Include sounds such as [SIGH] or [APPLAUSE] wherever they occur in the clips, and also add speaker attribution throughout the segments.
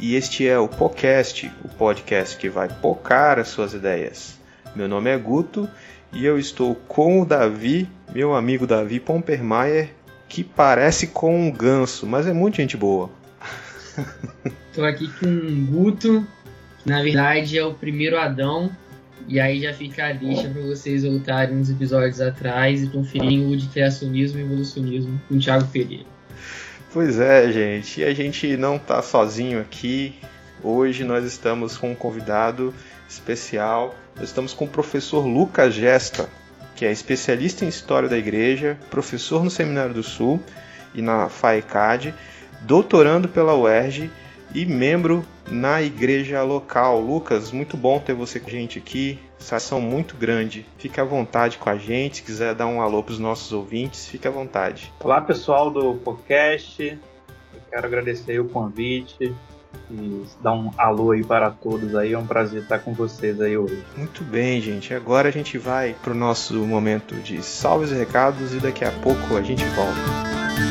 Speaker 1: E este é o podcast, o podcast que vai pocar as suas ideias. Meu nome é Guto e eu estou com o Davi, meu amigo Davi Pompermayer, que parece com um ganso, mas é muito gente boa. [LAUGHS]
Speaker 2: Tô aqui com o Guto, que na verdade é o primeiro Adão, e aí já fica a deixa para vocês voltarem uns episódios atrás e conferirem o de criacionismo e evolucionismo com o Thiago Ferreira.
Speaker 1: Pois é, gente, e a gente não tá sozinho aqui. Hoje nós estamos com um convidado especial. Nós estamos com o professor Lucas Gesta, que é especialista em história da igreja, professor no Seminário do Sul e na FAECAD, doutorando pela UERJ e membro na igreja local. Lucas, muito bom ter você com a gente aqui. Satisfação muito grande. Fique à vontade com a gente. Se quiser dar um alô para os nossos ouvintes, fique à vontade.
Speaker 3: Olá, pessoal do podcast. Eu quero agradecer o convite e dar um alô aí para todos aí. É um prazer estar com vocês aí hoje.
Speaker 1: Muito bem, gente. Agora a gente vai para o nosso momento de salves e recados e daqui a pouco a gente volta.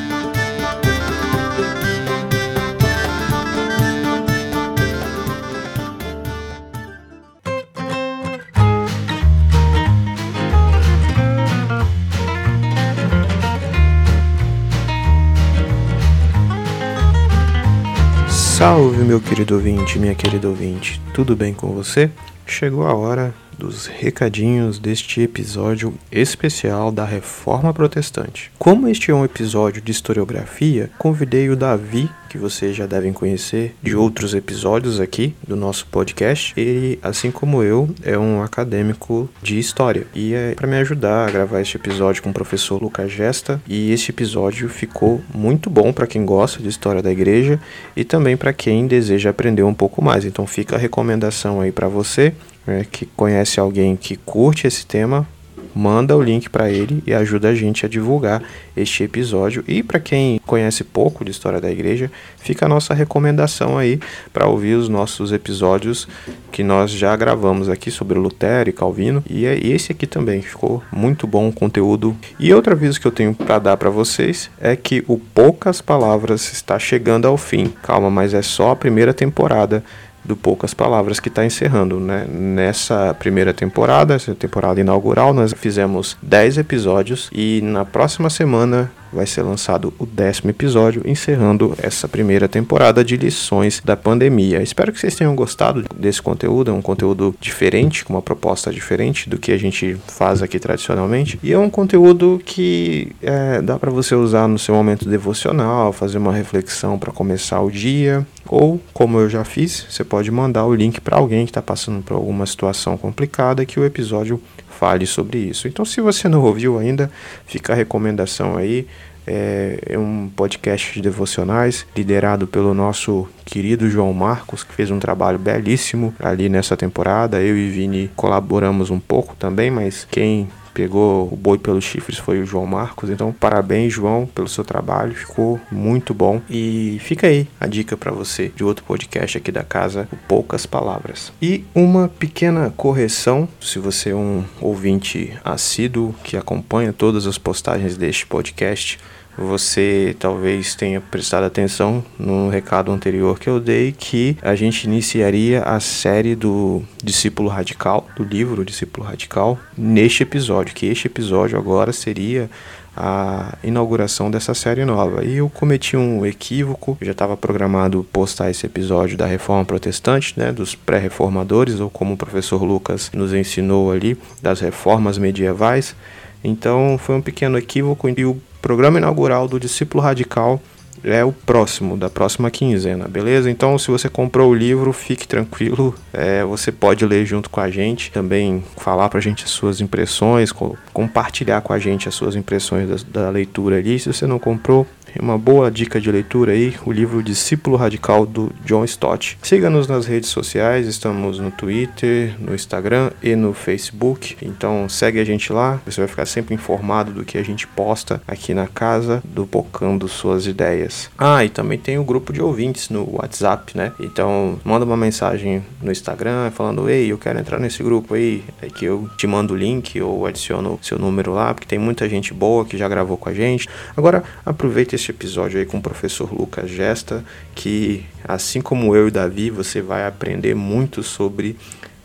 Speaker 1: Salve, meu querido ouvinte, minha querida ouvinte, tudo bem com você? Chegou a hora dos recadinhos deste episódio especial da Reforma Protestante. Como este é um episódio de historiografia, convidei o Davi, que vocês já devem conhecer de outros episódios aqui do nosso podcast. Ele, assim como eu, é um acadêmico de história e é para me ajudar a gravar este episódio com o professor Lucas Gesta. E este episódio ficou muito bom para quem gosta de história da igreja e também para quem deseja aprender um pouco mais. Então fica a recomendação aí para você né, que conhece alguém que curte esse tema, manda o link para ele e ajuda a gente a divulgar este episódio. E para quem conhece pouco de história da igreja, fica a nossa recomendação aí para ouvir os nossos episódios que nós já gravamos aqui sobre Lutero e Calvino. E é esse aqui também ficou muito bom o conteúdo. E outro aviso que eu tenho para dar para vocês é que o Poucas Palavras está chegando ao fim. Calma, mas é só a primeira temporada do Poucas Palavras que está encerrando. Né? Nessa primeira temporada, essa temporada inaugural, nós fizemos 10 episódios e na próxima semana vai ser lançado o décimo episódio, encerrando essa primeira temporada de lições da pandemia. Espero que vocês tenham gostado desse conteúdo, é um conteúdo diferente, com uma proposta diferente do que a gente faz aqui tradicionalmente. E é um conteúdo que é, dá para você usar no seu momento devocional, fazer uma reflexão para começar o dia, ou, como eu já fiz, você pode mandar o link para alguém que está passando por alguma situação complicada que o episódio fale sobre isso. Então, se você não ouviu ainda, fica a recomendação aí. É um podcast de devocionais liderado pelo nosso querido João Marcos, que fez um trabalho belíssimo ali nessa temporada. Eu e Vini colaboramos um pouco também, mas quem pegou o boi pelos chifres foi o João Marcos. Então, parabéns, João, pelo seu trabalho. Ficou muito bom. E fica aí a dica para você de outro podcast aqui da casa, Poucas Palavras. E uma pequena correção, se você é um ouvinte assíduo que acompanha todas as postagens deste podcast, você talvez tenha prestado atenção no recado anterior que eu dei que a gente iniciaria a série do discípulo radical, do livro Discípulo Radical, neste episódio, que este episódio agora seria a inauguração dessa série nova. E eu cometi um equívoco, eu já estava programado postar esse episódio da Reforma Protestante, né, dos pré-reformadores, ou como o professor Lucas nos ensinou ali, das reformas medievais. Então foi um pequeno equívoco e o programa inaugural do Discípulo Radical é o próximo, da próxima quinzena, beleza? Então, se você comprou o livro, fique tranquilo, é, você pode ler junto com a gente, também falar pra gente as suas impressões, co compartilhar com a gente as suas impressões da, da, leitura ali. Se você não comprou, uma boa dica de leitura aí, o livro Discípulo Radical do John Stott. Siga-nos nas redes sociais, estamos no Twitter, no Instagram e no Facebook. Então segue a gente lá, você vai ficar sempre informado do que a gente posta aqui na casa do Pocando Suas Ideias. Ah, e também tem o grupo de ouvintes no WhatsApp, né? Então manda uma mensagem no Instagram falando: Ei, eu quero entrar nesse grupo aí, é que eu te mando o link ou adiciono seu número lá, porque tem muita gente boa que já gravou com a gente. Agora aproveita esse episódio aí com o professor Lucas Gesta, que assim como eu e Davi, você vai aprender muito sobre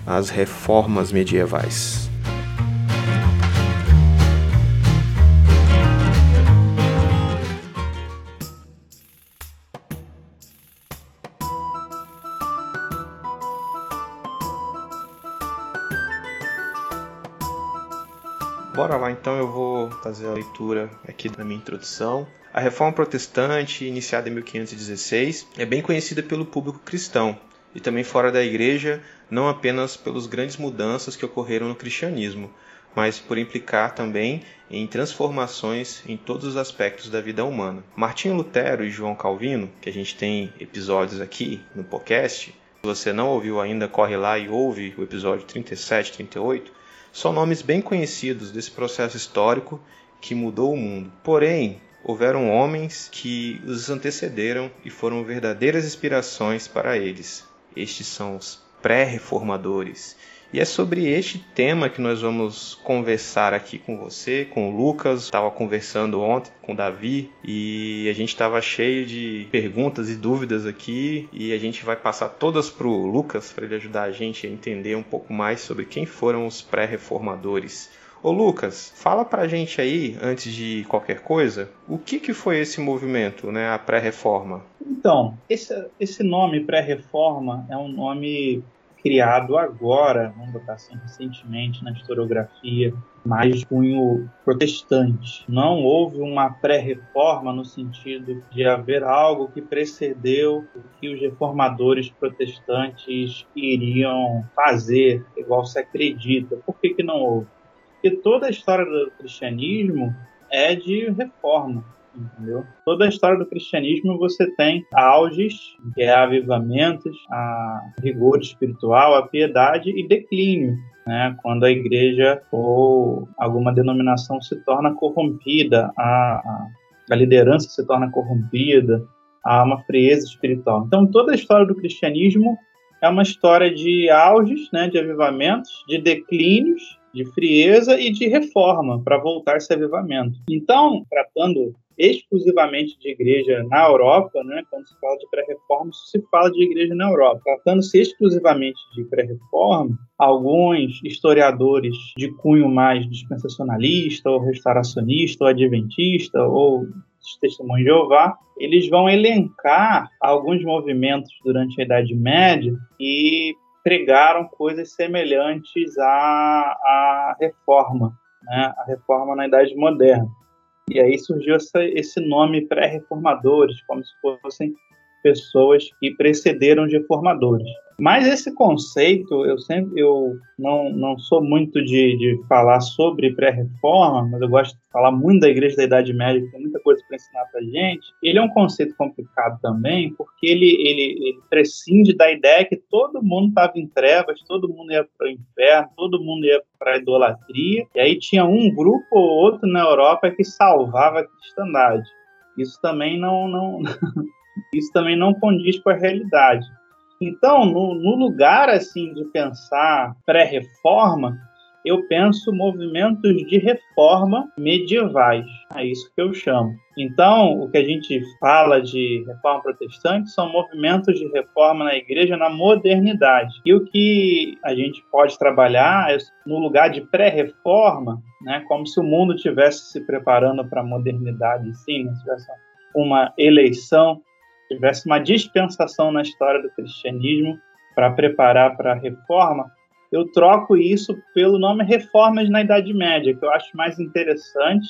Speaker 1: as reformas medievais. Bora lá, então eu vou fazer a leitura aqui da minha introdução. A Reforma Protestante, iniciada em 1516, é bem conhecida pelo público cristão e também fora da igreja, não apenas pelas grandes mudanças que ocorreram no cristianismo, mas por implicar também em transformações em todos os aspectos da vida humana. Martinho Lutero e João Calvino, que a gente tem episódios aqui no podcast, se você não ouviu ainda, corre lá e ouve o episódio 37, 38 são nomes bem conhecidos desse processo histórico que mudou o mundo. Porém, houveram homens que os antecederam e foram verdadeiras inspirações para eles. Estes são os pré-reformadores. E é sobre este tema que nós vamos conversar aqui com você, com o Lucas. Estava conversando ontem com o Davi e a gente estava cheio de perguntas e dúvidas aqui e a gente vai passar todas para o Lucas para ele ajudar a gente a entender um pouco mais sobre quem foram os pré-reformadores. Ô Lucas, fala pra gente aí, antes de qualquer coisa, o que, que foi esse movimento, né, a pré-reforma?
Speaker 3: Então, esse, esse nome pré-reforma é um nome criado agora, vamos botar assim, recentemente na historiografia, mais cunho protestante. Não houve uma pré-reforma no sentido de haver algo que precedeu o que os reformadores protestantes iriam fazer, igual se acredita. Por que, que não houve? Porque toda a história do cristianismo é de reforma entendeu? Toda a história do cristianismo você tem auges, que é avivamentos, a rigor espiritual, a piedade e declínio. Né, quando a igreja ou alguma denominação se torna corrompida, a, a, a liderança se torna corrompida, há uma frieza espiritual. Então, toda a história do cristianismo é uma história de auges, né, de avivamentos, de declínios, de frieza e de reforma para voltar esse avivamento. Então, tratando exclusivamente de igreja na Europa, né? quando se fala de pré-reforma, se fala de igreja na Europa. Tratando-se exclusivamente de pré-reforma, alguns historiadores de cunho mais dispensacionalista, ou restauracionista, ou adventista, ou testemunhos de Jeová, eles vão elencar alguns movimentos durante a Idade Média e pregaram coisas semelhantes à, à reforma, né? a reforma na Idade Moderna. E aí surgiu essa, esse nome pré-reformadores, como se fossem pessoas que precederam os reformadores. Mas esse conceito, eu sempre eu não, não sou muito de, de falar sobre pré-reforma, mas eu gosto de falar muito da Igreja da Idade Média, que tem muita coisa para ensinar para gente. Ele é um conceito complicado também, porque ele, ele, ele prescinde da ideia que todo mundo estava em trevas, todo mundo ia para o inferno, todo mundo ia para a idolatria, e aí tinha um grupo ou outro na Europa que salvava a cristandade. Isso também não, não [LAUGHS] isso também não condiz com a realidade. Então, no, no lugar assim de pensar pré-reforma, eu penso movimentos de reforma medievais. É isso que eu chamo. Então, o que a gente fala de reforma protestante são movimentos de reforma na igreja na modernidade. E o que a gente pode trabalhar é no lugar de pré-reforma, né, como se o mundo tivesse se preparando para a modernidade, sim, né, uma eleição tivesse uma dispensação na história do cristianismo para preparar para a reforma, eu troco isso pelo nome Reformas na Idade Média, que eu acho mais interessante,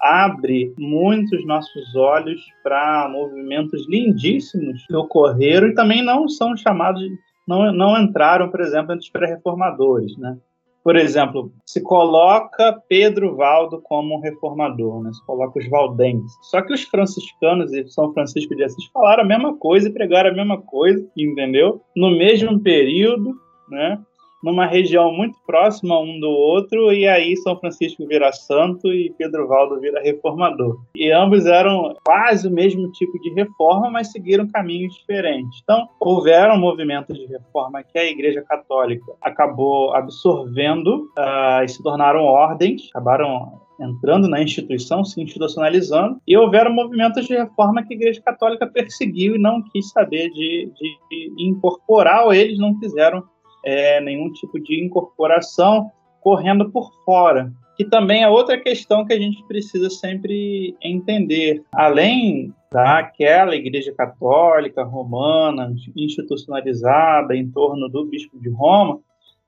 Speaker 3: abre muitos nossos olhos para movimentos lindíssimos que ocorreram e também não são chamados, não, não entraram, por exemplo, entre os pré-reformadores, né? Por exemplo, se coloca Pedro Valdo como um reformador, né? se coloca os valdenses. Só que os franciscanos e São Francisco de Assis falaram a mesma coisa e pregaram a mesma coisa, entendeu? No mesmo período, né? Numa região muito próxima um do outro, e aí São Francisco vira santo e Pedro Valdo vira reformador. E ambos eram quase o mesmo tipo de reforma, mas seguiram caminhos diferentes. Então, houveram movimentos de reforma que a Igreja Católica acabou absorvendo uh, e se tornaram ordens, acabaram entrando na instituição, se institucionalizando, e houveram movimentos de reforma que a Igreja Católica perseguiu e não quis saber de, de, de incorporar, ou eles não quiseram é, nenhum tipo de incorporação correndo por fora. Que também é outra questão que a gente precisa sempre entender. Além daquela Igreja Católica romana institucionalizada em torno do Bispo de Roma,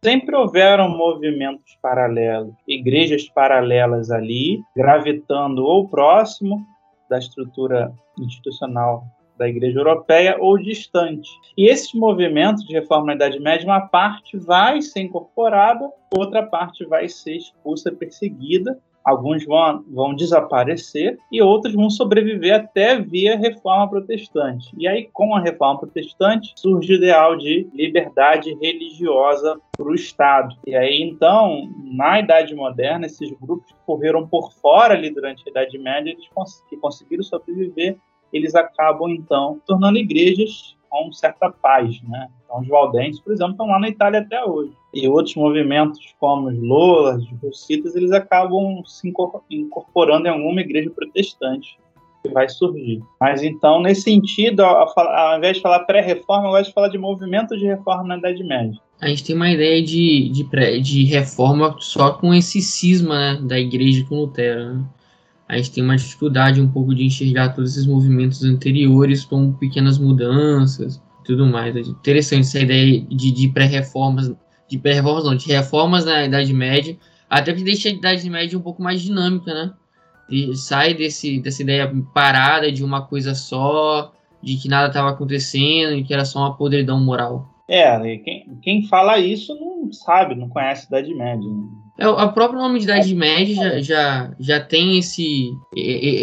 Speaker 3: sempre houveram movimentos paralelos, igrejas paralelas ali, gravitando ou próximo da estrutura institucional da Igreja Europeia ou distante. E esses movimentos de reforma na Idade Média, uma parte vai ser incorporada, outra parte vai ser expulsa, perseguida, alguns vão, vão desaparecer e outros vão sobreviver até via reforma protestante. E aí, com a reforma protestante, surge o ideal de liberdade religiosa para o Estado. E aí, então, na Idade Moderna, esses grupos que correram por fora ali durante a Idade Média, eles cons que conseguiram sobreviver, eles acabam, então, tornando igrejas com certa paz, né? Então, os valdenses, por exemplo, estão lá na Itália até hoje. E outros movimentos, como os Lolas, os Russitas, eles acabam se incorporando em alguma igreja protestante que vai surgir. Mas então, nesse sentido, ao, invés de falar pré-reforma, eu gosto de falar de movimento de reforma na Idade Média.
Speaker 2: A gente tem uma ideia de, de, pré, de reforma só com esse cisma né, da igreja com Lutero. Né? A gente tem uma dificuldade um pouco de enxergar todos esses movimentos anteriores como pequenas mudanças tudo mais. É interessante essa ideia de, de pré-reformas, de pré-reformas não, de reformas na Idade Média, até que deixa a Idade Média um pouco mais dinâmica, né? E sai desse, dessa ideia parada de uma coisa só, de que nada estava acontecendo e que era só uma podridão moral.
Speaker 3: É, quem, quem fala isso não sabe, não conhece a Idade Média. Né?
Speaker 2: É, o próprio nome de Idade Média já, já, já tem esse,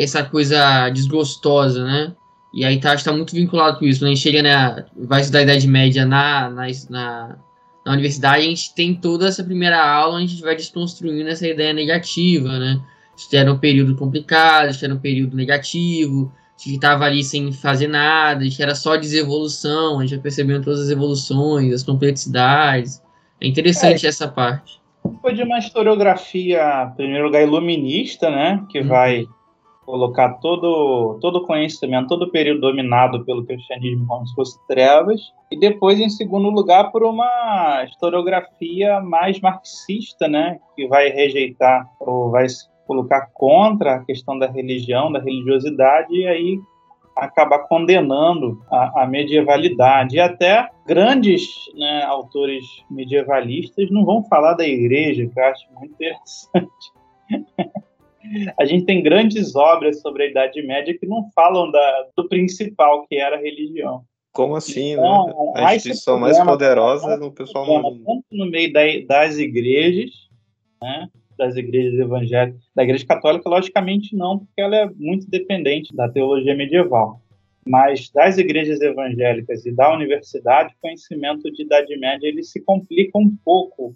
Speaker 2: essa coisa desgostosa, né? E aí tá, está muito vinculado com isso. Quando a gente chega, né, vai estudar a Idade Média na, na, na, na universidade, a gente tem toda essa primeira aula onde a gente vai desconstruindo essa ideia negativa, né? Isso era um período complicado, isso era um período negativo, que estava ali sem fazer nada, que era só desevolução, a gente vai percebendo todas as evoluções, as complexidades. É interessante é, essa parte.
Speaker 3: Foi de uma historiografia, em primeiro lugar, iluminista, né? Que hum. vai colocar todo todo o conhecimento, todo o período dominado pelo cristianismo como se fosse trevas, e depois, em segundo lugar, por uma historiografia mais marxista, né? Que vai rejeitar ou vai colocar contra a questão da religião, da religiosidade, e aí acabar condenando a, a medievalidade. E até grandes né, autores medievalistas não vão falar da igreja, que eu acho muito interessante. [LAUGHS] a gente tem grandes obras sobre a Idade Média que não falam da, do principal, que era a religião.
Speaker 1: Como assim, então, né? A instituição mais poderosa no pessoal
Speaker 3: não... Tanto no meio da, das igrejas, né? Das igrejas evangélicas. Da igreja católica, logicamente, não, porque ela é muito dependente da teologia medieval. Mas das igrejas evangélicas e da universidade, o conhecimento de Idade Média ele se complica um pouco.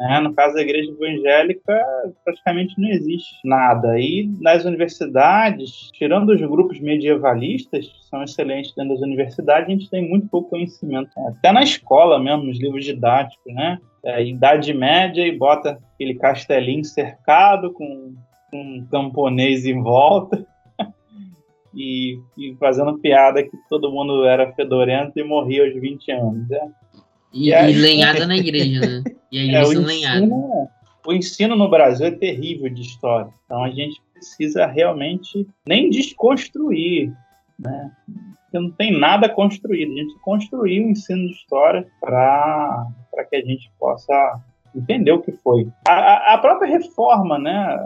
Speaker 3: Né? No caso da igreja evangélica, praticamente não existe nada. E nas universidades, tirando os grupos medievalistas, que são excelentes dentro das universidades, a gente tem muito pouco conhecimento. Até na escola mesmo, nos livros didáticos, né? é, Idade Média e bota aquele castelinho cercado com, um camponês em volta [LAUGHS] e, e, fazendo piada que todo mundo era fedorento e morria aos 20 anos. Né?
Speaker 2: E, e, aí, e lenhada na igreja, né? [LAUGHS] E a igreja é, o.
Speaker 3: Ensino, o ensino no Brasil é terrível de história. Então a gente precisa realmente nem desconstruir, né? Porque não tem nada construído. A gente construiu o ensino de história para que a gente possa entender o que foi. A, a, própria reforma, né?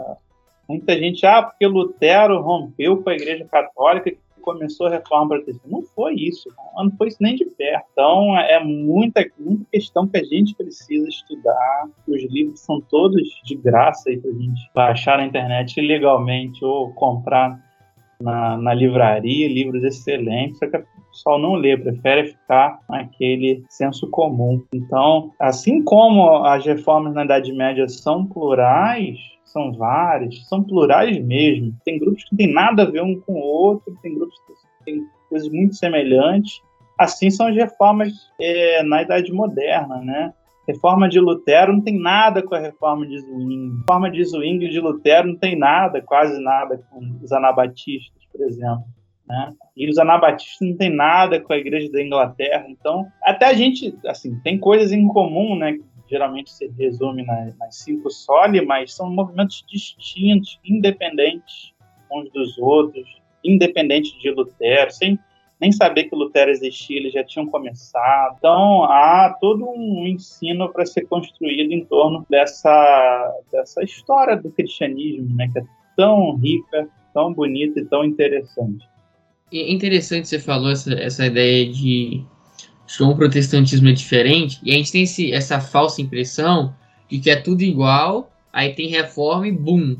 Speaker 3: Muita gente, ah, porque Lutero rompeu com a Igreja Católica e começou a reforma protestante. Não foi isso, não foi isso nem de perto. Então é muita, muita questão que a gente precisa estudar. Os livros são todos de graça aí para a gente baixar na internet legalmente ou comprar na, na livraria, livros excelentes, só que o pessoal não lê, prefere ficar naquele senso comum. Então, assim como as reformas na Idade Média são plurais, são várias, são plurais mesmo. Tem grupos que não tem nada a ver um com o outro, tem grupos que têm coisas muito semelhantes. Assim são as reformas é, na Idade Moderna, né? Reforma de Lutero não tem nada com a reforma de Zwingli. Reforma de Zwingli de Lutero não tem nada, quase nada, com os anabatistas, por exemplo. Né? E os anabatistas não tem nada com a igreja da Inglaterra. Então, até a gente, assim, tem coisas em comum, né? Geralmente se resume nas, nas cinco soli, mas são movimentos distintos, independentes uns dos outros, independentes de Lutero, sem nem saber que Lutero existia, eles já tinham começado. Então, há todo um ensino para ser construído em torno dessa, dessa história do cristianismo, né, que é tão rica, tão bonita e tão interessante.
Speaker 2: É interessante você falou essa, essa ideia de que o protestantismo é diferente, e a gente tem esse, essa falsa impressão de que é tudo igual, aí tem reforma e bum,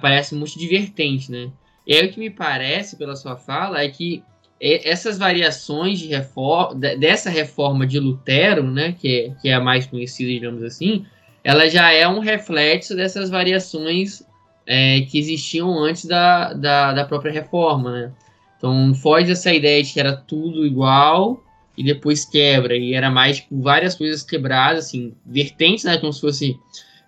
Speaker 2: parece muito divertente, né? E aí o que me parece, pela sua fala, é que essas variações de reforma, dessa reforma de Lutero, né, que é, que é a mais conhecida, digamos assim, ela já é um reflexo dessas variações é, que existiam antes da, da, da, própria reforma, né? Então foge dessa ideia de que era tudo igual e depois quebra, e era mais tipo, várias coisas quebradas, assim, vertentes, né, como se fosse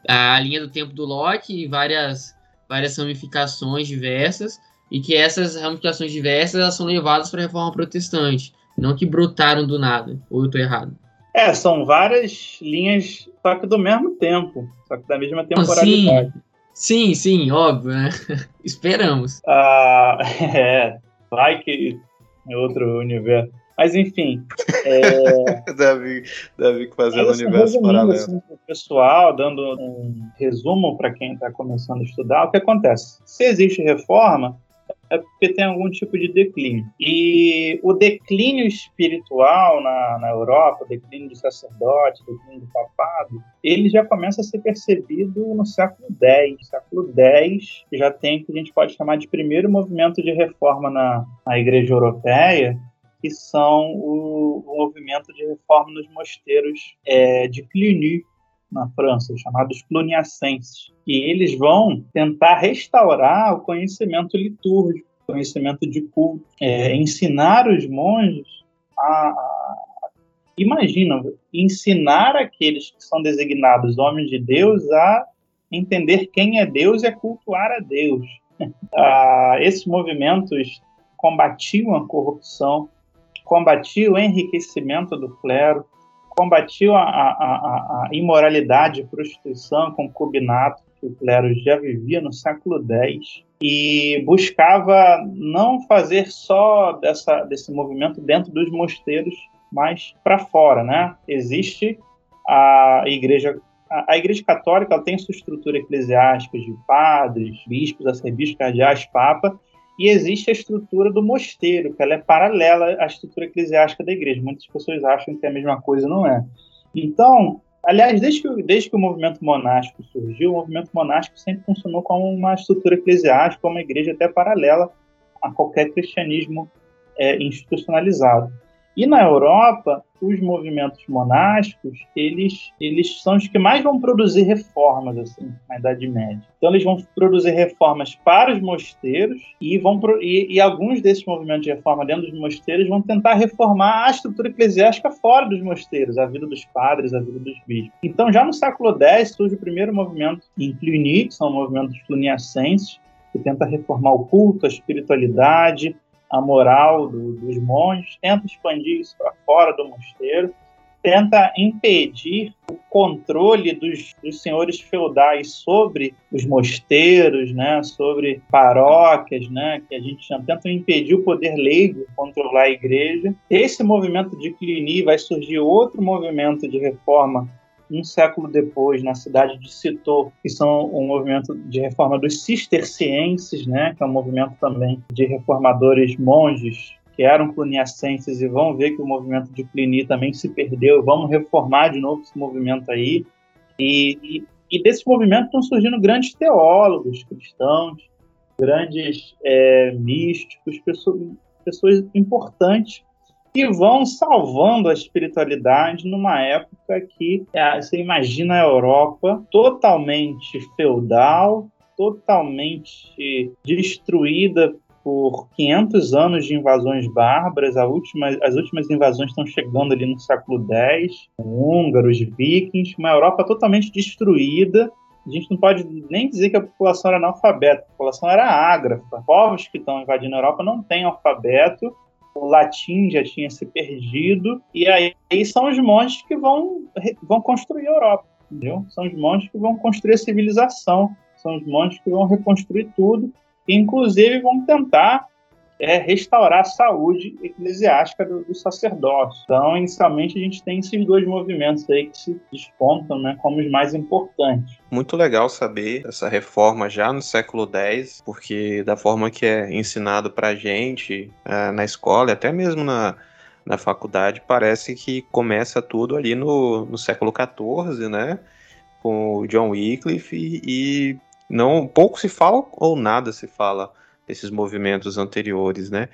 Speaker 2: a linha do tempo do Locke e várias, várias ramificações diversas, e que essas ramificações diversas elas são levadas para a reforma protestante, não que brotaram do nada, ou eu estou errado?
Speaker 3: É, são várias linhas, só que do mesmo tempo, só que da mesma temporalidade.
Speaker 2: Sim, sim, sim óbvio, né? [LAUGHS] Esperamos.
Speaker 3: Ah, [LAUGHS] é, vai que é outro universo. Mas enfim. É... [LAUGHS]
Speaker 1: Davi, Davi fazendo universo paralelo. Assim,
Speaker 3: pessoal, dando um resumo para quem está começando a estudar, o que acontece? Se existe reforma, é porque tem algum tipo de declínio. E o declínio espiritual na, na Europa, o declínio do sacerdote, o declínio do papado, ele já começa a ser percebido no século X. No século X já tem o que a gente pode chamar de primeiro movimento de reforma na, na Igreja Europeia, que são o, o movimento de reforma nos mosteiros é, de Cluny, na França, chamados cluniacenses. E eles vão tentar restaurar o conhecimento litúrgico, conhecimento de culto, é, ensinar os monges a, a imagina, ensinar aqueles que são designados homens de Deus a entender quem é Deus e a cultuar a Deus. [LAUGHS] ah, esses movimentos combatiam a corrupção, combatiam o enriquecimento do clero, combatiu a, a, a, imoralidade, prostituição, concubinato, que o clero já vivia no século X, e buscava não fazer só dessa, desse movimento dentro dos mosteiros, mas para fora, né? Existe a igreja a, igreja católica tem sua estrutura eclesiástica de padres, bispos, arcebispos, cardeais, papa, e existe a estrutura do mosteiro, que ela é paralela à estrutura eclesiástica da igreja. Muitas pessoas acham que é a mesma coisa, não é. Então, aliás, desde que, desde que o movimento monástico surgiu, o movimento monástico sempre funcionou como uma estrutura eclesiástica, uma igreja até paralela a qualquer cristianismo é, institucionalizado. E na Europa, os movimentos monásticos, eles, eles são os que mais vão produzir reformas assim, na Idade Média. Então eles vão produzir reformas para os mosteiros e vão e, e alguns desses movimentos de reforma dentro dos mosteiros vão tentar reformar a estrutura eclesiástica fora dos mosteiros, a vida dos padres, a vida dos bispos. Então já no século X surge o primeiro movimento em Cluny, que são movimentos cluniacenses, que tenta reformar o culto, a espiritualidade, a moral do, dos monges, tenta expandir isso para fora do mosteiro, tenta impedir o controle dos, dos, senhores feudais sobre os mosteiros, né, sobre paróquias, né, que a gente chama, tenta impedir o poder leigo controlar a igreja. Esse movimento de Cluny vai surgir outro movimento de reforma um século depois, na cidade de Citeaux, que são um movimento de reforma dos cistercienses, né, que é um movimento também de reformadores monges que eram cluniacenses e vão ver que o movimento de Cluny também se perdeu, vamos reformar de novo esse movimento aí. E, e, e desse movimento estão surgindo grandes teólogos cristãos, grandes é, místicos, pessoas, pessoas importantes que vão salvando a espiritualidade numa época que é, você imagina a Europa totalmente feudal, totalmente destruída por 500 anos de invasões bárbaras. Última, as últimas invasões estão chegando ali no século X, húngaros, vikings, uma Europa totalmente destruída. A gente não pode nem dizer que a população era analfabeta, a população era ágrafa. Povos que estão invadindo a Europa não têm alfabeto, o latim já tinha se perdido, e aí, aí são os monges que vão, vão construir a Europa. Entendeu? São os monges que vão construir a civilização, são os monges que vão reconstruir tudo, e inclusive vão tentar é, restaurar a saúde eclesiástica do, do, sacerdócio. Então, inicialmente, a gente tem esses dois movimentos aí que se despontam né, como os mais importantes.
Speaker 1: Muito legal saber essa reforma já no século X, porque da forma que é ensinado para a gente é, na escola, até mesmo na, na faculdade, parece que começa tudo ali no, no século XIV, né? Com o John Wycliffe e, e não pouco se fala ou nada se fala desses movimentos anteriores, né?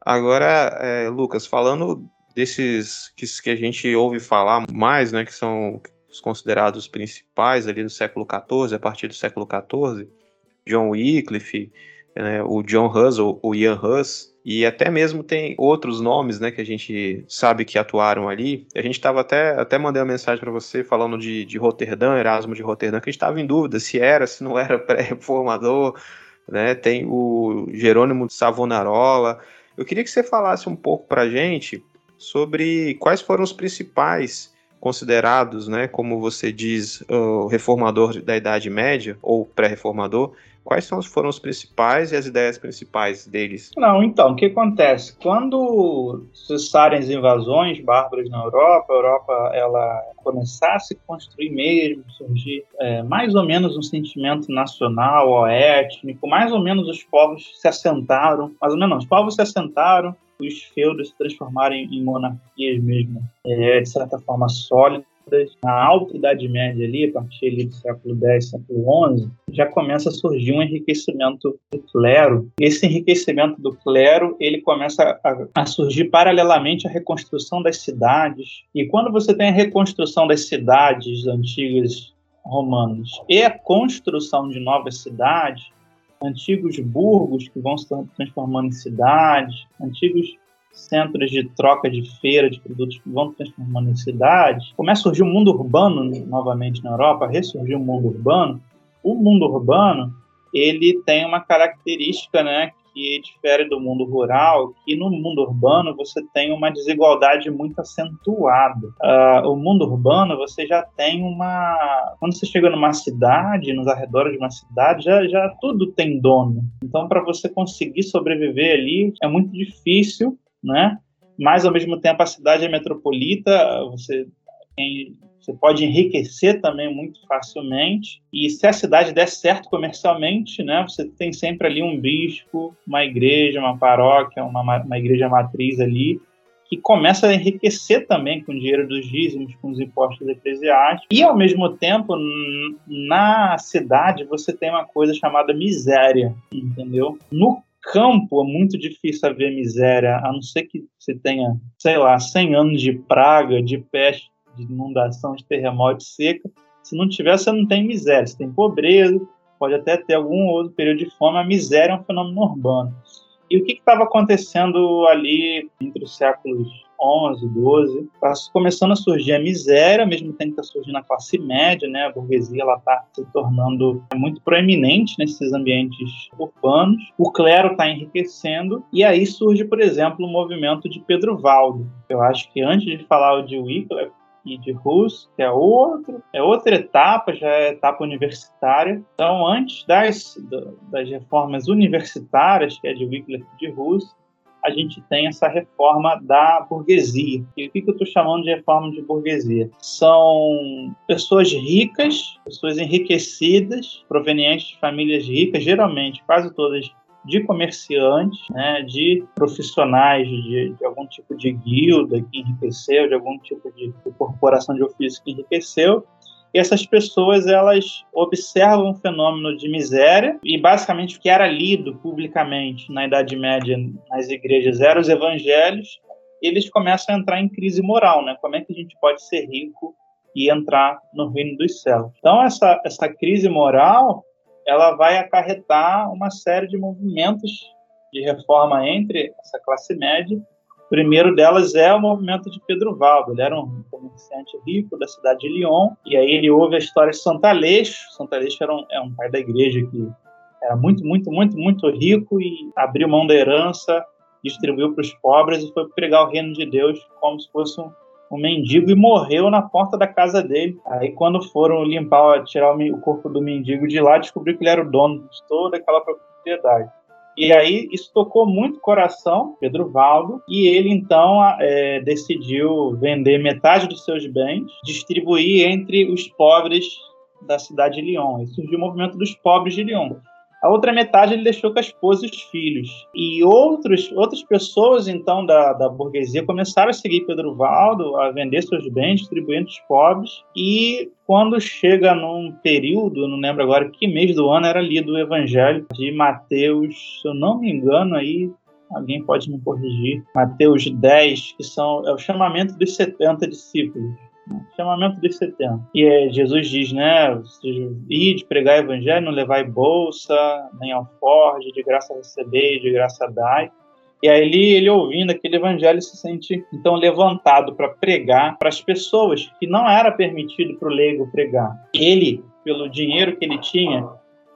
Speaker 1: Agora, é, Lucas, falando desses que, que a gente ouve falar mais, né, que são os considerados principais ali do século XIV, a partir do século XIV, John Wycliffe, né, o John Hus, o Ian Hus, e até mesmo tem outros nomes, né, que a gente sabe que atuaram ali. A gente estava até, até mandei uma mensagem para você falando de, de Roterdã, Erasmo de Roterdã, que a gente estava em dúvida se era, se não era [LAUGHS] pré-reformador, né? Tem o Jerônimo Savonarola. Eu queria que você falasse um pouco para a gente sobre quais foram os principais considerados, né, como você diz, reformador da Idade Média ou pré-reformador, Quais são, foram os principais e as ideias principais deles?
Speaker 3: Não, então, o que acontece? Quando cessarem as invasões bárbaras na Europa, a Europa ela começasse a construir mesmo, surgir é, mais ou menos um sentimento nacional ou étnico, mais ou menos os povos se assentaram, mais ou menos os povos se assentaram, os feudos se transformaram em monarquias mesmo, é, de certa forma sólidas, na alta Idade Média ali, a partir ali do século X, século XI, já começa a surgir um enriquecimento do clero. Esse enriquecimento do clero, ele começa a, a surgir paralelamente à reconstrução das cidades. E quando você tem a reconstrução das cidades antigas romanas e a construção de novas cidades, antigos burgos que vão se transformando em cidades, antigos centros de troca de feira de produtos que vão transformando em cidades, começa a surgir o um mundo urbano novamente na Europa, ressurgiu o um mundo urbano. O mundo urbano ele tem uma característica, né, que difere do mundo rural, que no mundo urbano você tem uma desigualdade muito acentuada. Uh, o mundo urbano você já tem uma, quando você chega numa cidade, nos arredores de uma cidade, já, já tudo tem dono. Então para você conseguir sobreviver ali é muito difícil né? Mas ao mesmo tempo a cidade é metropolita, você tem, você pode enriquecer também muito facilmente. E se a cidade der certo comercialmente, né, você tem sempre ali um bispo, uma igreja, uma paróquia, uma, uma igreja matriz ali, que começa a enriquecer também com o dinheiro dos dízimos, com os impostos eclesiásticos. E, ao mesmo tempo, na cidade, você tem uma coisa chamada miséria, entendeu? No campo é muito difícil haver miséria, a não ser que você tenha, sei lá, 100 anos de praga, de peste, de inundação, de terremoto, de seca. Se não tiver, você não tem miséria, você tem pobreza, pode até ter algum outro período de fome, a miséria é um fenômeno urbano. E o que estava acontecendo ali entre os séculos 11, 12, está começando a surgir a miséria, mesmo tempo que está surgindo a classe média, né? A burguesia ela está se tornando muito proeminente nesses ambientes urbanos. O clero está enriquecendo e aí surge, por exemplo, o movimento de Pedro Valdo. Eu acho que antes de falar de Wycliffe, e de Rus, que é outro, é outra etapa, já é etapa universitária. Então, antes das, das reformas universitárias, que é de Wycliffe e de Rus, a gente tem essa reforma da burguesia. E o que, eu estou chamando de reforma de burguesia? São pessoas ricas, pessoas enriquecidas, provenientes de famílias ricas, geralmente quase todas de comerciantes, né, de profissionais de, de, algum tipo de guilda que enriqueceu, de algum tipo de, de corporação de ofício que enriqueceu, essas pessoas elas observam o fenômeno de miséria e basicamente o que era lido publicamente na Idade Média nas igrejas eram os evangelhos. Eles começam a entrar em crise moral, né? Como é que a gente pode ser rico e entrar no reino dos céus? Então essa essa crise moral ela vai acarretar uma série de movimentos de reforma entre essa classe média primeiro delas é o movimento de Pedro Valdo. Ele era um comerciante rico da cidade de Lyon, e aí ele ouve a história de Santa Aleixo. Santa Aleixo era um, é um pai da igreja que era muito, muito, muito, muito rico e abriu mão da herança, distribuiu para os pobres e foi pregar o reino de Deus como se fosse um, um mendigo e morreu na porta da casa dele. Aí, quando foram limpar, tirar o corpo do mendigo de lá, descobriu que ele era o dono de toda aquela propriedade. E aí isso tocou muito o coração, Pedro Valdo, e ele então é, decidiu vender metade dos seus bens, distribuir entre os pobres da cidade de Lyon. E surgiu o movimento dos pobres de Lyon. A outra metade ele deixou com a esposa e os filhos. E outros, outras pessoas, então, da, da burguesia começaram a seguir Pedro Valdo, a vender seus bens, distribuindo os pobres. E quando chega num período, não lembro agora que mês do ano era lido o Evangelho de Mateus, se eu não me engano, aí alguém pode me corrigir, Mateus 10, que são, é o chamamento dos 70 discípulos chamamento dos 70. E é, Jesus diz, né, ir de pregar evangelho, não levai bolsa, nem alforge, de graça receber, de graça dai. E aí ele, ele ouvindo aquele evangelho se sente então levantado para pregar para as pessoas que não era permitido para o leigo pregar. Ele, pelo dinheiro que ele tinha,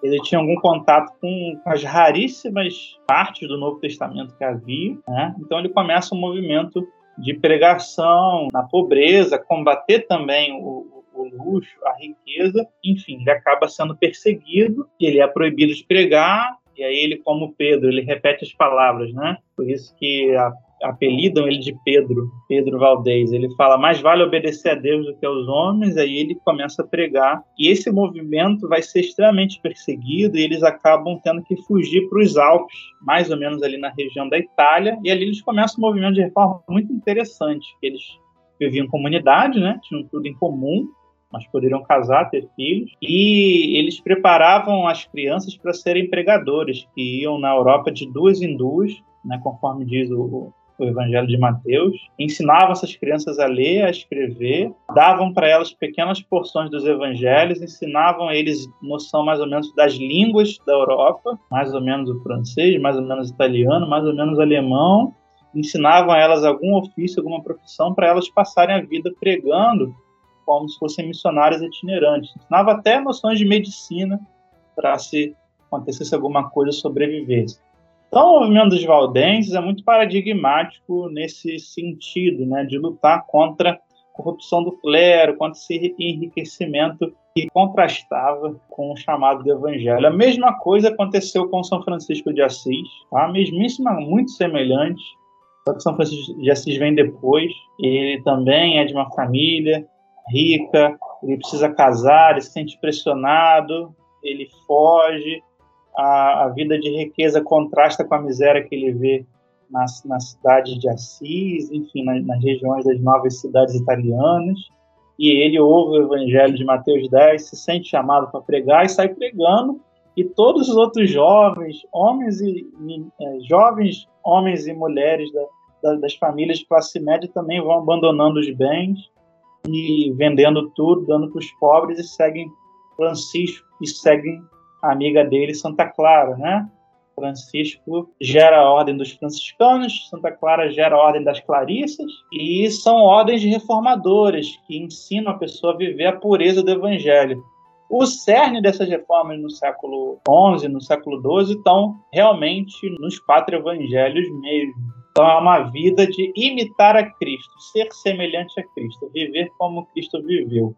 Speaker 3: ele tinha algum contato com, as raríssimas partes do Novo Testamento que havia, né? Então ele começa um movimento de pregação na pobreza, combater também o, o luxo, a riqueza, enfim, ele acaba sendo perseguido, ele é proibido de pregar, e aí ele, como Pedro, ele repete as palavras, né? Por isso que a apelidam ele de Pedro, Pedro Valdez. Ele fala: mais vale obedecer a Deus do que aos homens. Aí ele começa a pregar. E esse movimento vai ser extremamente perseguido e eles acabam tendo que fugir para os Alpes, mais ou menos ali na região da Itália. E ali eles começam um movimento de reforma muito interessante. Eles viviam em comunidade, né? Tinham tudo em comum mas poderiam casar, ter filhos, e eles preparavam as crianças para serem pregadores, que iam na Europa de duas em duas, né, conforme diz o, o Evangelho de Mateus, ensinavam essas crianças a ler, a escrever, davam para elas pequenas porções dos evangelhos, ensinavam eles noção mais ou menos das línguas da Europa, mais ou menos o francês, mais ou menos o italiano, mais ou menos o alemão, ensinavam a elas algum ofício, alguma profissão para elas passarem a vida pregando como se fossem missionários itinerantes. Ensinava até noções de medicina para se acontecesse alguma coisa sobrevivesse. Então, o movimento dos valdenses é muito paradigmático nesse sentido, né, de lutar contra a corrupção do clero, contra esse enriquecimento que contrastava com o chamado do evangelho. A mesma coisa aconteceu com São Francisco de Assis, tá? mesmíssima, muito semelhante, só que São Francisco de Assis vem depois, ele também é de uma família rica, ele precisa casar, ele se sente pressionado, ele foge, a, a vida de riqueza contrasta com a miséria que ele vê nas, na cidade de Assis, enfim, nas, nas regiões das novas cidades italianas. E ele ouve o evangelho de Mateus 10, se sente chamado para pregar e sai pregando. E todos os outros jovens, homens e, é, jovens homens e mulheres da, da, das famílias de classe média também vão abandonando os bens e vendendo tudo, dando para os pobres e seguem Francisco e seguem amiga dele, Santa Clara, né? Francisco gera a ordem dos franciscanos, Santa Clara gera a ordem das clarissas, e são ordens reformadoras que ensinam a pessoa a viver a pureza do evangelho. O cerne dessas reformas no século XI, no século XII, estão realmente nos quatro evangelhos mesmo. Então é uma vida de imitar a Cristo, ser semelhante a Cristo, viver como Cristo viveu.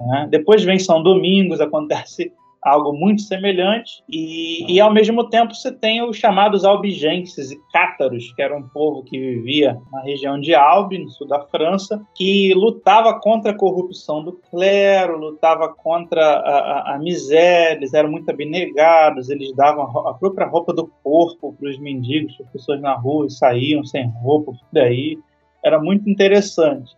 Speaker 3: Né? Depois vem São Domingos, acontece algo muito semelhante, e, e ao mesmo tempo você tem os chamados albigenses e cátaros, que era um povo que vivia na região de Albi, no sul da França, que lutava contra a corrupção do clero, lutava contra a, a, a miséria, eles eram muito abnegados, eles davam a própria roupa do corpo para os mendigos, para as pessoas na rua, saíam sem roupa, por aí. Era muito interessante.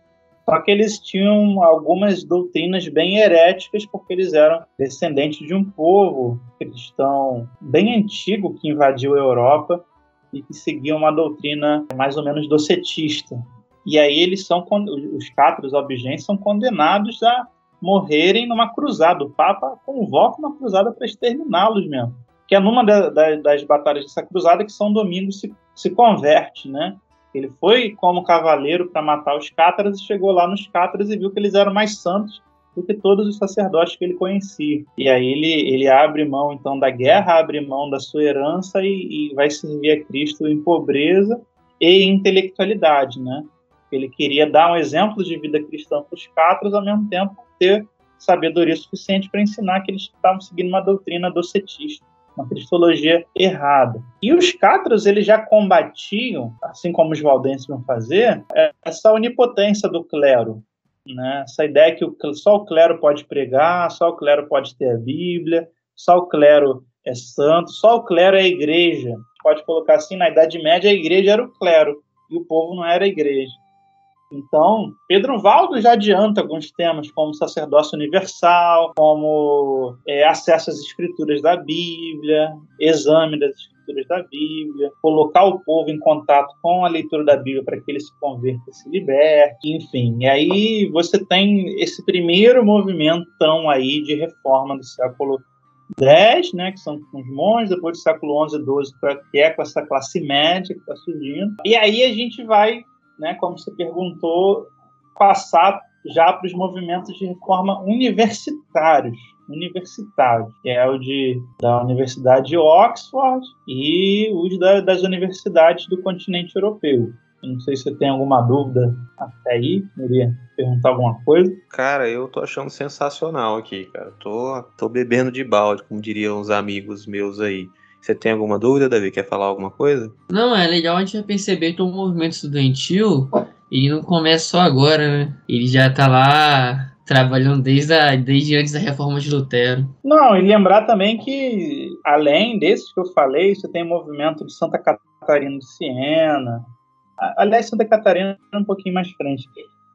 Speaker 3: Só que eles tinham algumas doutrinas bem heréticas, porque eles eram descendentes de um povo cristão bem antigo que invadiu a Europa e que seguia uma doutrina mais ou menos docetista. E aí eles são, os cátaros albigenses são condenados a morrerem numa cruzada. O Papa convoca uma cruzada para exterminá-los mesmo. Que é numa da, da, das batalhas dessa cruzada que São Domingo se, se converte, né? Ele foi como cavaleiro para matar os cátaras e chegou lá nos cátaras e viu que eles eram mais santos do que todos os sacerdotes que ele conhecia. E aí ele, ele abre mão então da guerra, abre mão da sua herança e, e vai servir a Cristo em pobreza e intelectualidade, né? Ele queria dar um exemplo de vida cristã para os cátaros, ao mesmo tempo ter sabedoria suficiente para ensinar que eles estavam seguindo uma doutrina docetista uma cristologia errada. E os cátros eles já combatiam, assim como os valdenses vão fazer, essa onipotência do clero. Né? Essa ideia que só o clero pode pregar, só o clero pode ter a Bíblia, só o clero é santo, só o clero é a igreja. Pode colocar assim, na Idade Média a igreja era o clero e o povo não era a igreja. Então, Pedro Valdo já adianta alguns temas, como sacerdócio universal, como é, acesso às escrituras da Bíblia, exame das escrituras da Bíblia, colocar o povo em contato com a leitura da Bíblia para que ele se converta e se liberte, enfim. E aí você tem esse primeiro movimentão aí de reforma do século 10, né, que são os monges, depois do século 11 e 12, que é com essa classe média que está surgindo. E aí a gente vai né, como você perguntou, passar já para os movimentos de reforma universitários, universitários, que é o de, da Universidade de Oxford e os da, das universidades do continente europeu. Não sei se você tem alguma dúvida até aí, queria perguntar alguma coisa.
Speaker 1: Cara, eu tô achando sensacional aqui, cara. Tô, tô bebendo de balde, como diriam os amigos meus aí. Você tem alguma dúvida, Davi? Quer falar alguma coisa?
Speaker 2: Não, é legal a gente perceber que o movimento estudantil ele não começa só agora, né? Ele já tá lá trabalhando desde, a, desde antes da reforma de Lutero.
Speaker 3: Não, e lembrar também que, além desses que eu falei, você tem o movimento de Santa Catarina de Siena. Aliás, Santa Catarina é um pouquinho mais frente.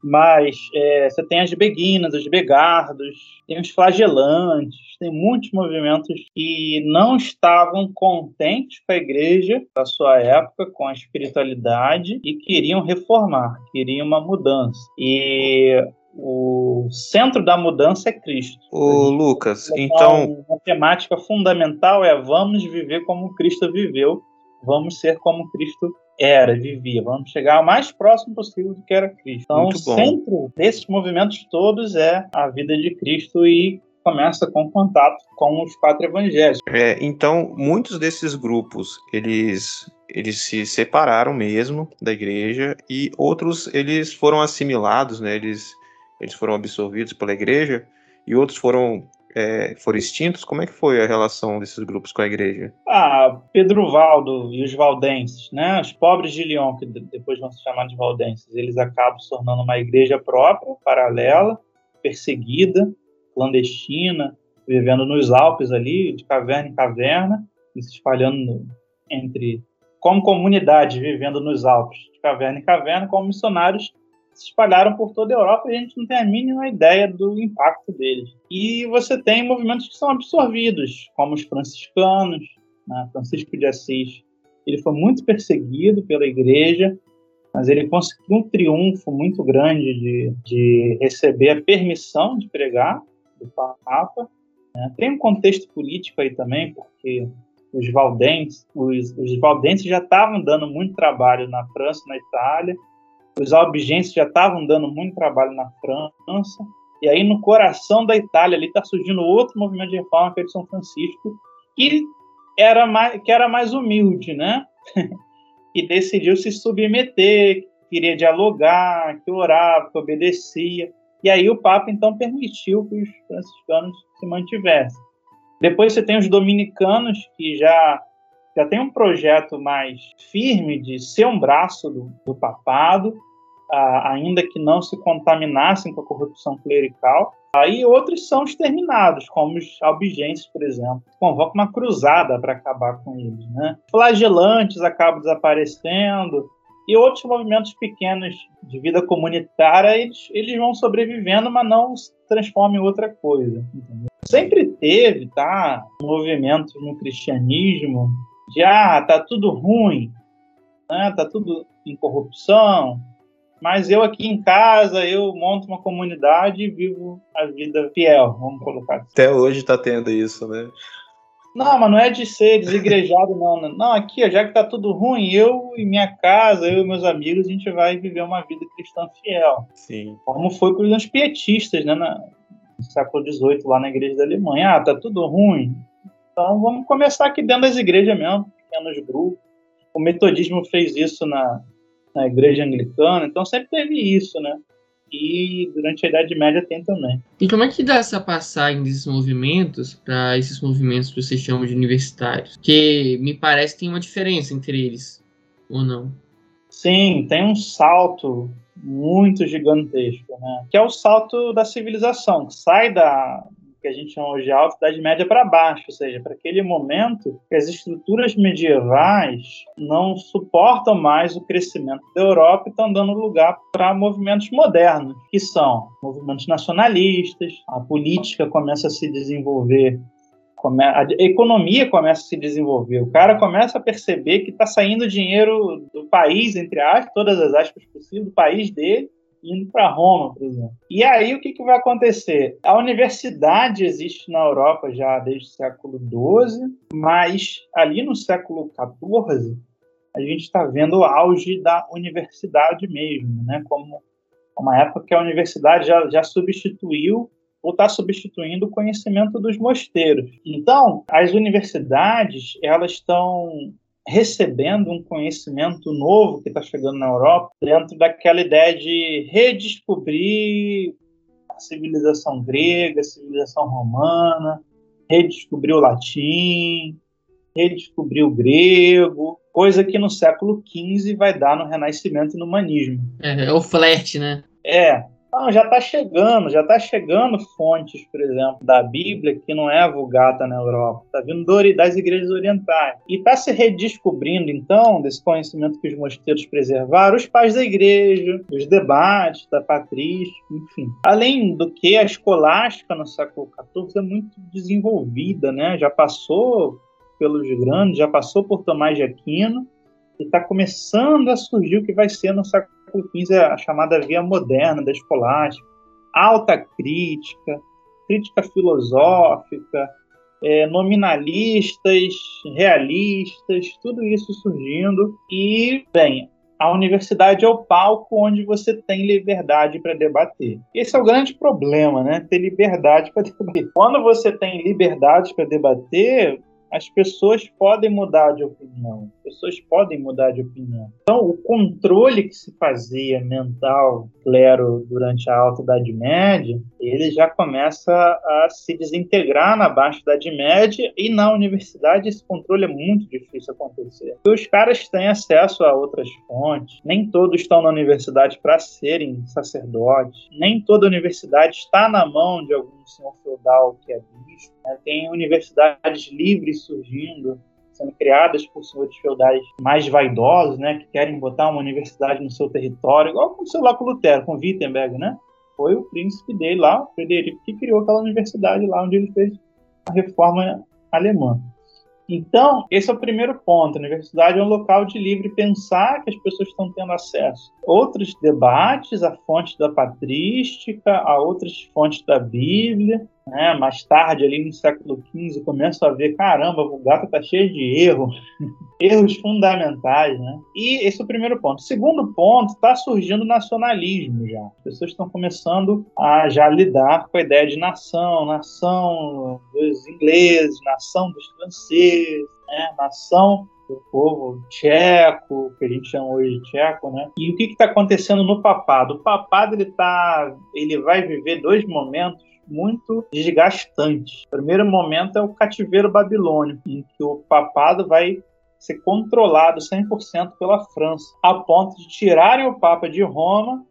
Speaker 3: Mas é, você tem as beguinas, os begardos, tem os flagelantes, tem muitos movimentos que não estavam contentes com a igreja da sua época, com a espiritualidade, e queriam reformar, queriam uma mudança. E o centro da mudança é Cristo.
Speaker 1: O Lucas, então.
Speaker 3: A temática fundamental é vamos viver como Cristo viveu, vamos ser como Cristo era, vivia. Vamos chegar o mais próximo possível do que era Cristo. Então, o centro desses movimentos todos é a vida de Cristo e começa com contato com os quatro evangelhos.
Speaker 1: É, então, muitos desses grupos, eles eles se separaram mesmo da igreja e outros eles foram assimilados, né? Eles eles foram absorvidos pela igreja e outros foram é, foram extintos? Como é que foi a relação desses grupos com a igreja?
Speaker 3: Ah, Pedro Valdo e os valdenses, né? Os pobres de Lyon, que depois vão se chamar de valdenses, eles acabam se tornando uma igreja própria, paralela, perseguida, clandestina, vivendo nos Alpes ali, de caverna em caverna, e se espalhando entre como comunidade vivendo nos Alpes, de caverna em caverna, como missionários se espalharam por toda a Europa e a gente não tem a mínima ideia do impacto deles. E você tem movimentos que são absorvidos, como os franciscanos, né? Francisco de Assis. Ele foi muito perseguido pela igreja, mas ele conseguiu um triunfo muito grande de, de receber a permissão de pregar do Papa. Né? Tem um contexto político aí também, porque os valdenses, os, os valdenses já estavam dando muito trabalho na França, na Itália, os albigenses já estavam dando muito trabalho na França, e aí no coração da Itália ali está surgindo outro movimento de reforma, que é de São Francisco, que era mais, que era mais humilde, né? [LAUGHS] e decidiu se submeter, queria dialogar, que orava, que obedecia. E aí o Papa então permitiu que os franciscanos se mantivessem. Depois você tem os dominicanos, que já, já tem um projeto mais firme de ser um braço do, do papado, ah, ainda que não se contaminassem com a corrupção clerical. Aí outros são exterminados, como os albigenses, por exemplo. Convoca uma cruzada para acabar com eles. Né? Flagelantes acabam desaparecendo, e outros movimentos pequenos de vida comunitária, eles, eles vão sobrevivendo, mas não se transformam em outra coisa. Entendeu? Sempre teve, tá? Movimentos no cristianismo de, ah, tá tudo ruim, né? tá tudo em corrupção, mas eu aqui em casa, eu monto uma comunidade e vivo a vida fiel, vamos colocar assim.
Speaker 1: Até hoje está tendo isso, né?
Speaker 3: Não, mas não é de ser desigrejado, não. Né? Não, aqui, já que tá tudo ruim, eu e minha casa, eu e meus amigos, a gente vai viver uma vida cristã fiel.
Speaker 1: Sim.
Speaker 3: Como foi com os pietistas, né? no século XVIII, lá na igreja da Alemanha. Ah, tá tudo ruim. Então vamos começar aqui dentro das igrejas mesmo, pequenos grupos. O metodismo fez isso na, na igreja anglicana, então sempre teve isso, né? E durante a Idade Média tem também.
Speaker 2: E como é que dá essa passagem desses movimentos para esses movimentos que vocês chamam de universitários? Que me parece que tem uma diferença entre eles, ou não?
Speaker 3: Sim, tem um salto muito gigantesco, né? Que é o salto da civilização, que sai da, que a gente chama hoje de Alta Idade Média para baixo, ou seja, para aquele momento que as estruturas medievais não suportam mais o crescimento da Europa e estão dando lugar para movimentos modernos, que são movimentos nacionalistas, a política começa a se desenvolver a economia começa a se desenvolver, o cara começa a perceber que está saindo dinheiro do país, entre aspas, todas as aspas possíveis, do país dele, indo para Roma, por exemplo. E aí o que, que vai acontecer? A universidade existe na Europa já desde o século XII, mas ali no século XIV a gente está vendo o auge da universidade mesmo, né? Como uma época que a universidade já, já substituiu ou está substituindo o conhecimento dos mosteiros. Então, as universidades elas estão recebendo um conhecimento novo que está chegando na Europa, dentro daquela ideia de redescobrir a civilização grega, a civilização romana, redescobrir o latim, redescobrir o grego, coisa que no século XV vai dar no Renascimento e no humanismo.
Speaker 2: É, é o flerte, né?
Speaker 3: É, não, já está chegando, já está chegando fontes, por exemplo, da Bíblia que não é a Vulgata na Europa, está vindo das igrejas orientais. E está se redescobrindo, então, desse conhecimento que os mosteiros preservaram, os pais da igreja, os debates da patrística, enfim. Além do que, a escolástica no século XIV é muito desenvolvida, né? já passou pelos grandes, já passou por Tomás de Aquino, e está começando a surgir o que vai ser no século século XV é a chamada via moderna da escolástica, alta crítica, crítica filosófica, é, nominalistas, realistas, tudo isso surgindo. E, bem, a universidade é o palco onde você tem liberdade para debater. Esse é o grande problema, né? Ter liberdade para debater. Quando você tem liberdade para debater, as pessoas podem mudar de opinião. As pessoas podem mudar de opinião. Então, o controle que se fazia mental, clero, durante a Alta Idade Média, ele já começa a se desintegrar na Baixa Idade Média e na universidade esse controle é muito difícil acontecer. Os caras têm acesso a outras fontes. Nem todos estão na universidade para serem sacerdotes. Nem toda universidade está na mão de algum senhor feudal que é bispo. Né? Tem universidades livres surgindo, sendo criadas por senhores feudais mais vaidosos, né, que querem botar uma universidade no seu território, igual aconteceu lá com Lutero, com Wittenberg, né? Foi o príncipe dele lá, Frederico, que criou aquela universidade lá onde ele fez a reforma alemã. Então, esse é o primeiro ponto. A universidade é um local de livre pensar que as pessoas estão tendo acesso. Outros debates, a fonte da patrística, a outras fontes da Bíblia, né? Mais tarde, ali no século XV, começam a ver, caramba, a Vulgata está cheia de erros, [LAUGHS] erros fundamentais, né? E esse é o primeiro ponto. Segundo ponto, está surgindo nacionalismo já. As pessoas estão começando a já lidar com a ideia de nação, nação dos ingleses, nação dos franceses, né? nação do povo tcheco, que a gente chama hoje de tcheco, né? E o que está acontecendo no papado? O papado ele tá, ele vai viver dois momentos muito desgastantes. O primeiro momento é o cativeiro babilônico, em que o papado vai ser controlado 100% pela França, a ponto de tirarem o Papa de Roma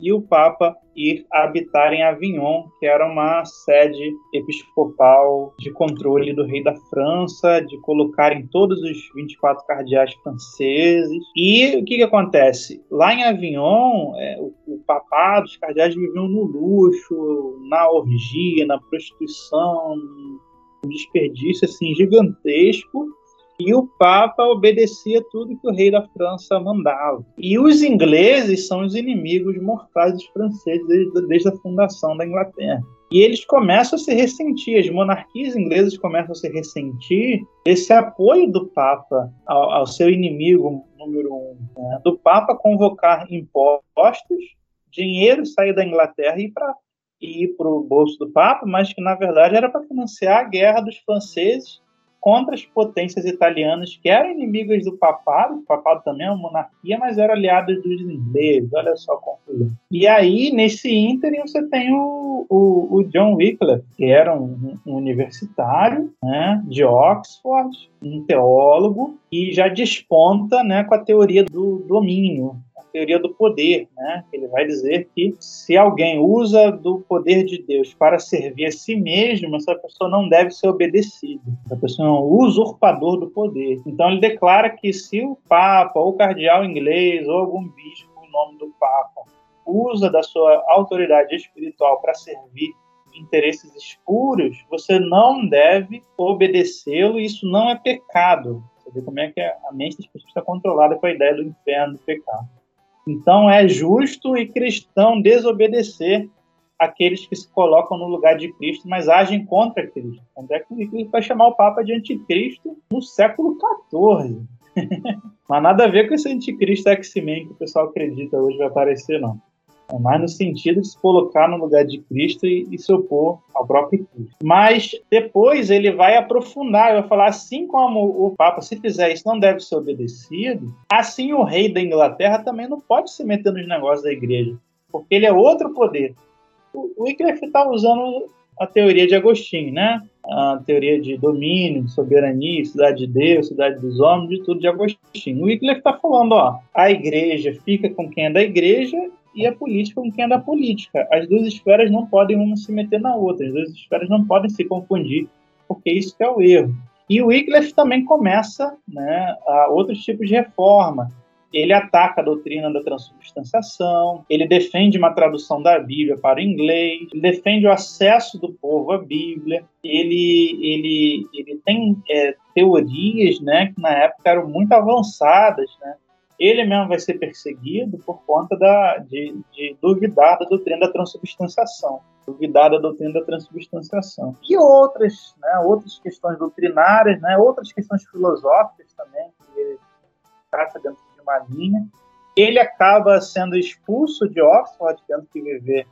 Speaker 3: e o Papa ir habitar em Avignon, que era uma sede episcopal de controle do rei da França, de colocarem todos os 24 cardeais franceses. E o que, que acontece? Lá em Avignon, é, o, o papado, os cardeais viviam no luxo, na orgia, na prostituição, um desperdício assim gigantesco e o Papa obedecia tudo que o rei da França mandava. E os ingleses são os inimigos mortais dos franceses desde, desde a fundação da Inglaterra. E eles começam a se ressentir, as monarquias inglesas começam a se ressentir desse apoio do Papa ao, ao seu inimigo número um, né? do Papa convocar impostos, dinheiro sair da Inglaterra e ir para o bolso do Papa, mas que na verdade era para financiar a guerra dos franceses contra as potências italianas que eram inimigas do papado, o papado também é uma monarquia, mas eram aliados dos ingleses, olha só a confusão. E aí, nesse ínterim, você tem o, o, o John Wycliffe, que era um, um universitário né, de Oxford, um teólogo, e já desponta né, com a teoria do domínio, teoria do poder, né? Ele vai dizer que se alguém usa do poder de Deus para servir a si mesmo, essa pessoa não deve ser obedecida. Essa pessoa é um usurpador do poder. Então ele declara que se o Papa ou o cardeal inglês ou algum bispo, em nome do Papa, usa da sua autoridade espiritual para servir interesses escuros, você não deve obedecê-lo. Isso não é pecado. Você vê como é que a mente das pessoas está controlada com a ideia do inferno, do pecado. Então é justo e cristão desobedecer aqueles que se colocam no lugar de Cristo, mas agem contra Cristo. Onde é que ele vai chamar o Papa de anticristo no século XIV? [LAUGHS] mas nada a ver com esse anticristo X-Men que o pessoal acredita hoje vai aparecer, não. É mais no sentido de se colocar no lugar de Cristo e, e, se opor ao próprio Cristo. Mas depois ele vai aprofundar, vai falar assim como o Papa, se fizer isso, não deve ser obedecido, assim o rei da Inglaterra também não pode se meter nos negócios da igreja, porque ele é outro poder. O, Wycliffe está usando a teoria de Agostinho, né? A teoria de domínio, de soberania, cidade de Deus, cidade dos homens, de tudo de Agostinho. O Wycliffe está falando, ó, a igreja fica com quem é da igreja e a política com quem é da política. As duas esferas não podem uma se meter na outra, as duas esferas não podem se confundir, porque isso é o erro. E o Wycliffe também começa né, a outros tipos de reforma. Ele ataca a doutrina da transubstanciação, ele defende uma tradução da Bíblia para o inglês, ele defende o acesso do povo à Bíblia, ele, ele, ele tem é, teorias né, que na época eram muito avançadas, né, ele mesmo vai ser perseguido por conta da, de, de duvidar da doutrina da transubstanciação, duvidar da doutrina da transubstanciação. E outras, né, outras questões doutrinárias, né, outras questões filosóficas também, que ele trata dentro de uma linha. Ele acaba sendo expulso de Oxford, tendo que viver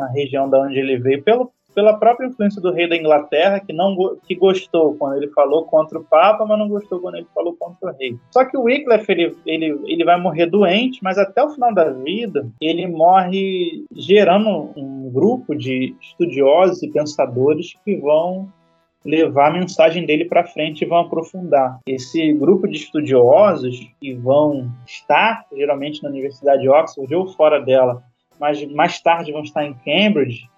Speaker 3: na região da onde ele veio, pelo pela própria influência do rei da Inglaterra, que não que gostou quando ele falou contra o Papa, mas não gostou quando ele falou contra o rei. Só que o Wycliffe ele, ele, ele vai morrer doente, mas até o final da vida ele morre gerando um grupo de estudiosos e pensadores que vão levar a mensagem dele para frente e vão aprofundar. Esse grupo de estudiosos que vão estar geralmente na Universidade de Oxford ou fora dela, mas mais tarde vão estar em Cambridge,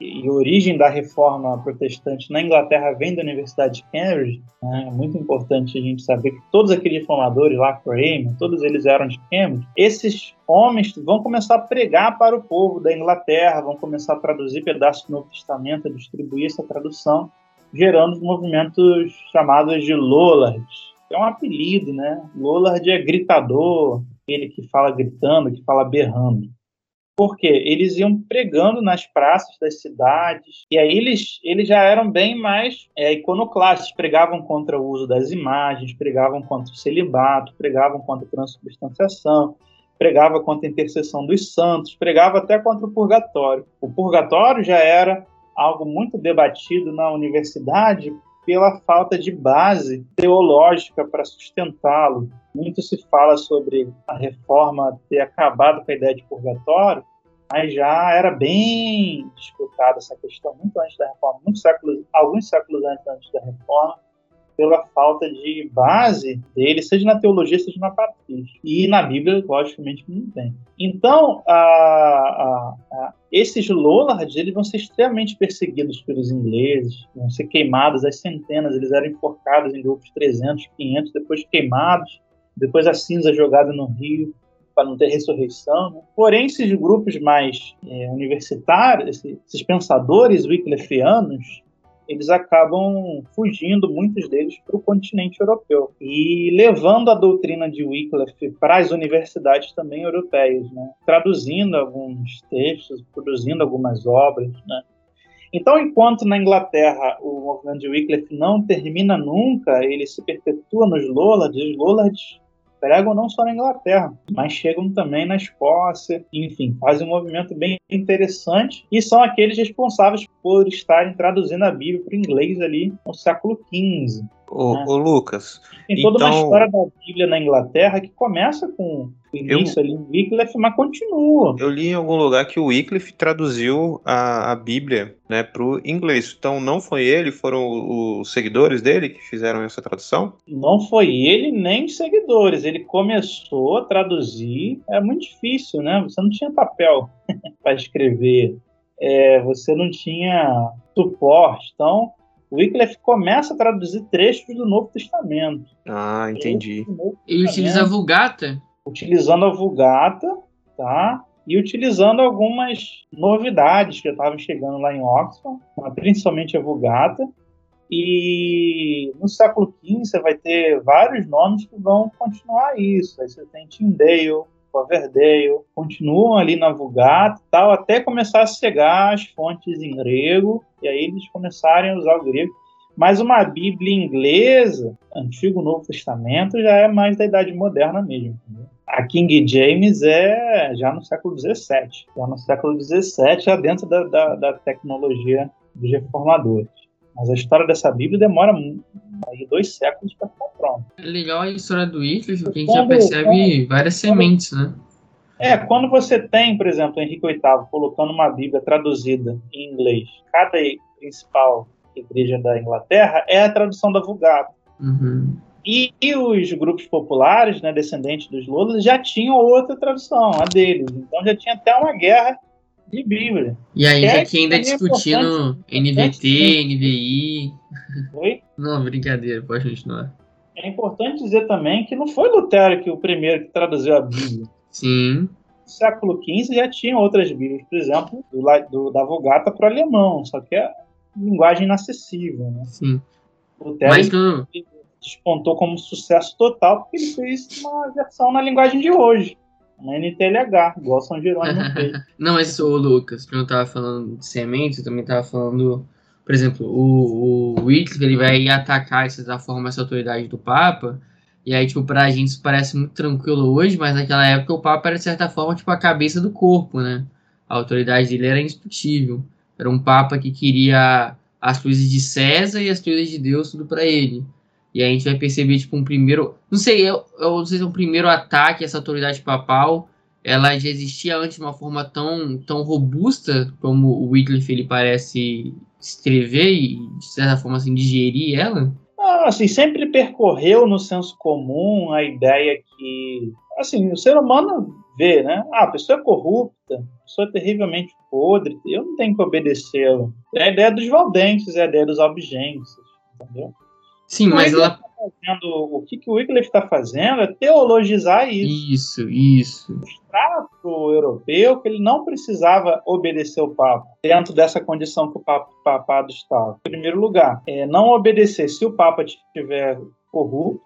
Speaker 3: e a origem da reforma protestante na Inglaterra vem da Universidade de Cambridge, né? é muito importante a gente saber que todos aqueles reformadores lá, Cramer, todos eles eram de Cambridge. Esses homens vão começar a pregar para o povo da Inglaterra, vão começar a traduzir pedaços do Novo Testamento, a distribuir essa tradução, gerando movimentos chamados de Lollards. É um apelido, né? Lollard é gritador, ele que fala gritando, que fala berrando. Porque eles iam pregando nas praças das cidades, e aí eles, eles já eram bem mais é, iconoclastas, pregavam contra o uso das imagens, pregavam contra o celibato, pregavam contra a transubstanciação, pregava contra a intercessão dos santos, pregava até contra o purgatório. O purgatório já era algo muito debatido na universidade pela falta de base teológica para sustentá-lo. Muito se fala sobre a reforma ter acabado com a ideia de purgatório, mas já era bem disputada essa questão muito antes da reforma, séculos, alguns séculos antes da reforma, pela falta de base dele, seja na teologia, seja na patrística. E na Bíblia, logicamente, não tem. Então, a, a, a, esses Lollards eles vão ser extremamente perseguidos pelos ingleses, vão ser queimados às centenas, eles eram enforcados em grupos de 300, 500, depois queimados, depois a cinza jogada no rio para não ter ressurreição. Né? Porém, esses grupos mais é, universitários, esses pensadores wyclifianos, eles acabam fugindo, muitos deles, para o continente europeu e levando a doutrina de Wycliffe para as universidades também europeias, né? traduzindo alguns textos, produzindo algumas obras. Né? Então, enquanto na Inglaterra o movimento de Wycliffe não termina nunca, ele se perpetua nos Lollards, os Lollards pregam não só na Inglaterra, mas chegam também na Escócia, enfim, fazem um movimento bem interessante e são aqueles responsáveis por estarem traduzindo a Bíblia para o inglês ali no século XV.
Speaker 1: Ô, né? ô Lucas.
Speaker 3: Tem toda então... uma história da Bíblia na Inglaterra que começa com o início eu... ali em Wycliffe, mas continua.
Speaker 1: Eu li em algum lugar que o Wycliffe traduziu a, a Bíblia né, para o inglês. Então não foi ele, foram os seguidores dele que fizeram essa tradução?
Speaker 3: Não foi ele nem os seguidores. Ele começou a traduzir. É muito difícil, né? Você não tinha papel [LAUGHS] para escrever. É, você não tinha suporte. Então, Wycliffe começa a traduzir trechos do Novo Testamento.
Speaker 1: Ah, entendi.
Speaker 2: Ele utiliza a Vulgata?
Speaker 3: Utilizando a Vulgata, tá? E utilizando algumas novidades que estavam chegando lá em Oxford, principalmente a Vulgata. E no século XV você vai ter vários nomes que vão continuar isso. Aí você tem Tyndale, Coverdale, continuam ali na Vulgata tal, até começar a chegar as fontes em grego, e aí eles começarem a usar o grego. Mas uma Bíblia inglesa, Antigo Novo Testamento, já é mais da Idade Moderna mesmo. A King James é já no século XVII, já no século XVII, já dentro da, da, da tecnologia dos reformadores. Mas a história dessa Bíblia demora aí dois séculos para ficar pronta.
Speaker 2: É legal a história do Wycliffe, porque a gente já percebe várias sementes, né?
Speaker 3: É, quando você tem, por exemplo, Henrique VIII colocando uma Bíblia traduzida em inglês, cada principal igreja da Inglaterra é a tradução da Vulgata.
Speaker 2: Uhum.
Speaker 3: E, e, os grupos populares, né, descendentes dos Lulas, já tinham outra tradução, a deles. Então já tinha até uma guerra de Bíblia.
Speaker 2: E aí, é, aqui ainda discutindo NVT, NVI. Oi? Não, brincadeira, pode continuar.
Speaker 3: É importante dizer também que não foi Lutero que o primeiro que traduziu a Bíblia.
Speaker 2: Sim.
Speaker 3: No século XV já tinha outras Bíblias, por exemplo, do, do da Vulgata para o alemão, só que é linguagem inacessível. Né?
Speaker 2: Sim.
Speaker 3: Lutero Mas não... despontou como sucesso total porque ele fez uma versão na linguagem de hoje uma NTLH, igual São Jerônimo [LAUGHS] fez.
Speaker 2: Não, mas o Lucas, quando eu tava falando de sementes, eu também tava falando, por exemplo, o, o Wycliffe, ele vai atacar, de certa forma, essa autoridade do Papa, e aí, tipo, pra gente isso parece muito tranquilo hoje, mas naquela época o Papa era, de certa forma, tipo, a cabeça do corpo, né? A autoridade dele era indiscutível. Era um Papa que queria as coisas de César e as coisas de Deus tudo para ele. E a gente vai perceber, tipo, um primeiro. Não sei, eu, eu não sei se é um primeiro ataque essa autoridade papal. Ela já existia antes de uma forma tão, tão robusta como o Wycliffe ele parece escrever e, de certa forma, assim, digerir ela?
Speaker 3: Ah, assim, sempre percorreu no senso comum a ideia que, assim, o ser humano vê, né? Ah, a pessoa é corrupta, a pessoa é terrivelmente podre, eu não tenho que obedecê-la. É a ideia dos valdentes, é a ideia dos obgentes, entendeu?
Speaker 2: Sim, mas ela. Tá
Speaker 3: fazendo, o que, que o Wycliffe está fazendo é teologizar isso.
Speaker 2: Isso, isso.
Speaker 3: Mostrar para o europeu que ele não precisava obedecer o Papa, dentro dessa condição que o Papa, Papado estava. Em primeiro lugar, é não obedecer se o Papa estiver corrupto.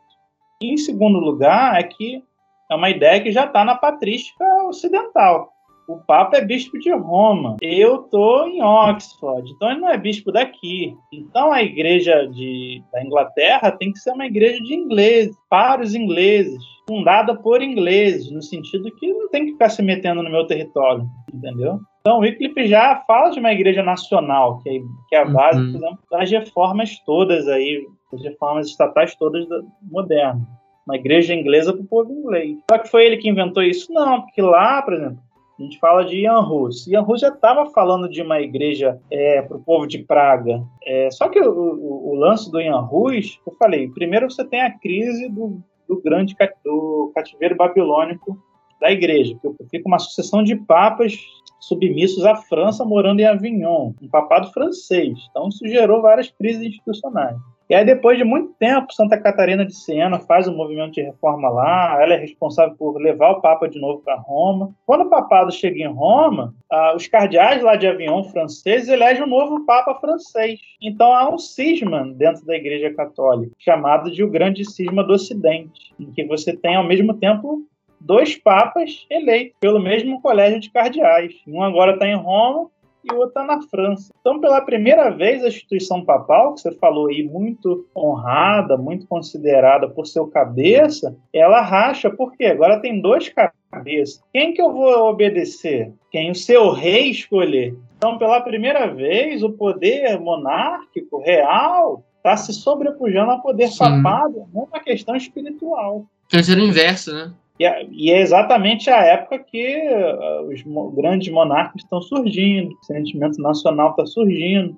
Speaker 3: E, em segundo lugar, é que é uma ideia que já está na patrística ocidental o Papa é bispo de Roma. Eu tô em Oxford, então ele não é bispo daqui. Então a igreja de, da Inglaterra tem que ser uma igreja de ingleses, para os ingleses, fundada por ingleses, no sentido que não tem que ficar se metendo no meu território, entendeu? Então, o Wycliffe já fala de uma igreja nacional, que é, que é a base, uhum. por exemplo, das reformas todas aí, das reformas estatais todas modernas. Uma igreja inglesa para o povo inglês. Só que foi ele que inventou isso? Não, porque lá, por exemplo, a gente fala de Ian Rus. Ian Rus já estava falando de uma igreja é, para o povo de Praga. É, só que o, o, o, lance do Ian Rus, eu falei, primeiro você tem a crise do, do grande do cativeiro babilônico da igreja, que fica uma sucessão de papas submissos à França morando em Avignon, um papado francês. Então isso gerou várias crises institucionais. E aí, depois de muito tempo, Santa Catarina de Siena faz um movimento de reforma lá, ela é responsável por levar o Papa de novo para Roma. Quando o papado chega em Roma, ah, os cardeais lá de Avignon franceses elegem um novo Papa francês. Então há um cisma dentro da Igreja Católica, chamado de o Grande Cisma do Ocidente, em que você tem, ao mesmo tempo, dois papas eleitos pelo mesmo colégio de cardeais. Um agora está em Roma e o outro está na França. Então, pela primeira vez, a instituição papal, que você falou aí, muito honrada, muito considerada por seu cabeça, ela racha, porque agora tem dois cabeças. Quem que eu vou obedecer? Quem o seu rei escolher. Então, pela primeira vez, o poder monárquico, real, está se sobrepujando ao poder Sim. papado numa questão espiritual.
Speaker 2: Quer dizer, o inverso, né?
Speaker 3: E, e é exatamente a época que uh, os grandes monarcas estão surgindo, o sentimento nacional está surgindo.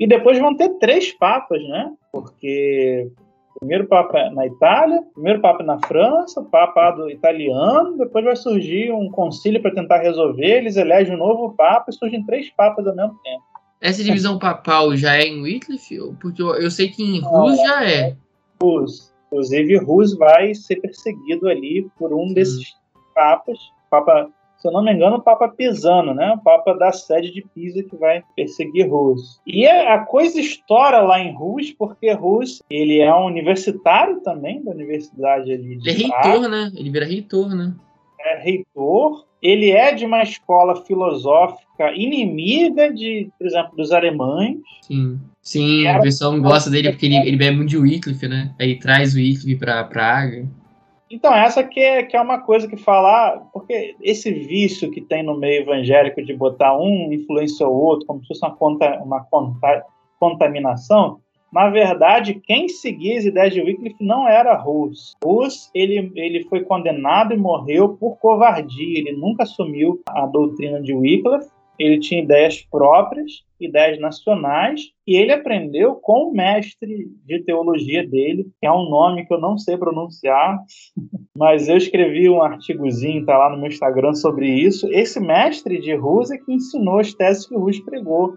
Speaker 3: E depois vão ter três papas, né? Porque primeiro papa na Itália, primeiro papa na França, papado italiano, depois vai surgir um concílio para tentar resolver, eles elegem um novo papa e surgem três papas ao mesmo tempo.
Speaker 2: Essa divisão papal já é em Wycliffe? Porque eu, sei que em Rus já é.
Speaker 3: Rus. Inclusive, Rus vai ser perseguido ali por um desses papas, Papa, se eu não me engano, o Papa Pisano, né? O Papa da sede de Pisa que vai perseguir Rus. E a coisa estoura lá em Rus, porque Rus, ele é um universitário também da universidade ali de
Speaker 2: Ele é reitor, né? Ele vira reitor, né?
Speaker 3: É reitor, ele é de uma escola filosófica inimiga de, por exemplo, dos alemães.
Speaker 2: Sim. Sim, o pessoal gosta dele porque ele, ele bebe muito de Wycliffe, né? Aí traz o Wycliffe pra Praga.
Speaker 3: Então, essa que é, que é uma coisa que falar, porque esse vício que tem no meio evangélico de botar um influencia o outro, como se fosse uma, conta, uma conta, contaminação, na verdade, quem seguia as ideias de Wycliffe não era Rus. Rus, ele, ele foi condenado e morreu por covardia, ele nunca assumiu a doutrina de Wycliffe, ele tinha ideias próprias, ideias nacionais, e ele aprendeu com o mestre de teologia dele, que é um nome que eu não sei pronunciar, [LAUGHS] mas eu escrevi um artigozinho, tá lá no meu Instagram sobre isso. Esse mestre de Rus é que ensinou as teses que Rus pregou,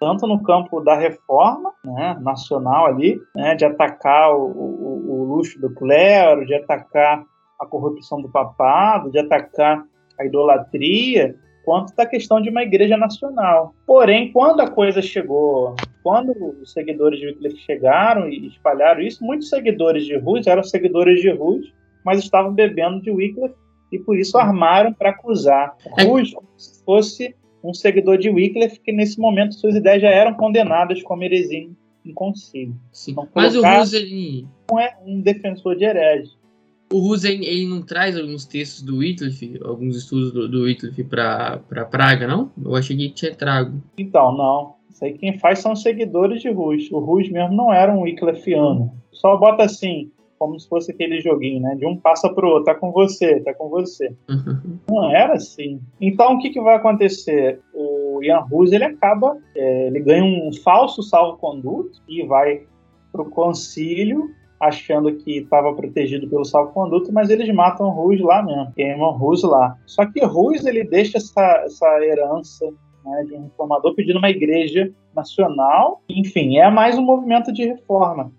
Speaker 3: tanto no campo da reforma né, nacional ali, né, de atacar o, o, o luxo do clero, de atacar a corrupção do papado, de atacar a idolatria, quanto da questão de uma igreja nacional. Porém, quando a coisa chegou, quando os seguidores de Wycliffe chegaram e espalharam isso, muitos seguidores de Rus eram seguidores de Rus, mas estavam bebendo de Wycliffe e por isso armaram para acusar é Rus como se fosse um seguidor de Wycliffe que nesse momento suas ideias já eram condenadas como heresia em concílio.
Speaker 2: Então, mas o Rus ele
Speaker 3: não é um defensor de herege.
Speaker 2: O Husen, ele não traz alguns textos do Wycliffe, alguns estudos do, do Wycliffe para Praga, não? Eu achei que tinha trago.
Speaker 3: Então, não. Isso aí quem faz são seguidores de Rus. O Rus mesmo não era um Wycliffiano. Só bota assim, como se fosse aquele joguinho, né? De um passa pro outro, tá com você, tá com você. Uhum. Não era assim. Então, o que, que vai acontecer? O Ian Rus, ele acaba, é, ele ganha um falso salvo-conduto e vai pro concílio achando que estava protegido pelo salvo-conduto, mas eles matam Rus lá mesmo, queimam Rus lá. Só que Rus ele deixa essa, essa herança né, de um reformador pedindo uma igreja nacional, enfim, é mais um movimento de reforma.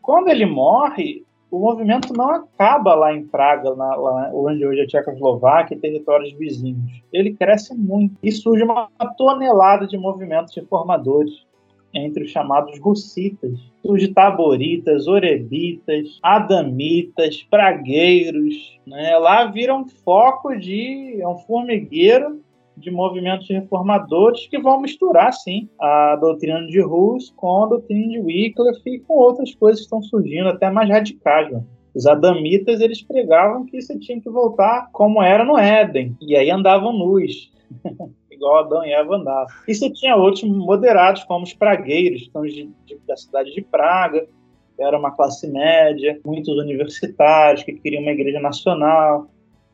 Speaker 3: Quando ele morre, o movimento não acaba lá em Praga, na, lá onde hoje é a Tchecoslováquia e territórios vizinhos. Ele cresce muito e surge uma tonelada de movimentos reformadores entre os chamados russitas, os taboritas, orebitas, adamitas, pragueiros. Né? Lá viram foco de é um formigueiro de movimentos reformadores que vão misturar, sim, a doutrina de Rus com a doutrina de Wycliffe e com outras coisas que estão surgindo, até mais radicais. Né? Os adamitas, eles pregavam que você tinha que voltar como era no Éden, e aí andavam nus. [LAUGHS] igual Adão e Eva andavam. E você tinha outros moderados, como os pragueiros, que de, de, da cidade de Praga, era uma classe média, muitos universitários que queriam uma igreja nacional.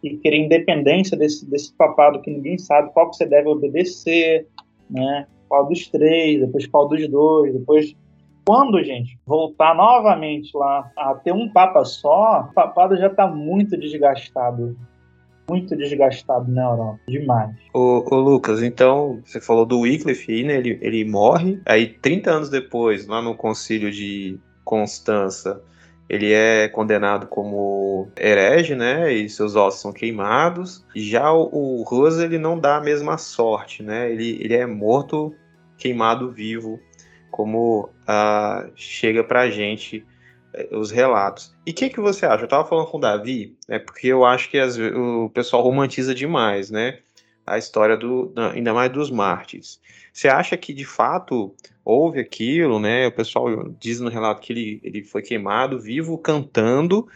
Speaker 3: E querer independência desse, desse papado que ninguém sabe qual que você deve obedecer, né? Qual dos três, depois qual dos dois, depois quando, gente, voltar novamente lá a ter um papa só, o papado já está muito desgastado muito desgastado na Europa, demais.
Speaker 1: Ô, ô, Lucas, então, você falou do Wycliffe, né? Ele, ele morre, aí 30 anos depois, lá no concílio de Constança, ele é condenado como herege, né? E seus ossos são queimados. Já o, Rosa, ele não dá a mesma sorte, né? Ele, ele é morto, queimado vivo, como uh, chega pra gente eh, os relatos. E o que, que você acha? Eu estava falando com o Davi, né, porque eu acho que as, o pessoal romantiza demais, né? A história do, ainda mais dos mártires. Você acha que de fato houve aquilo, né? O pessoal diz no relato que ele, ele foi queimado vivo cantando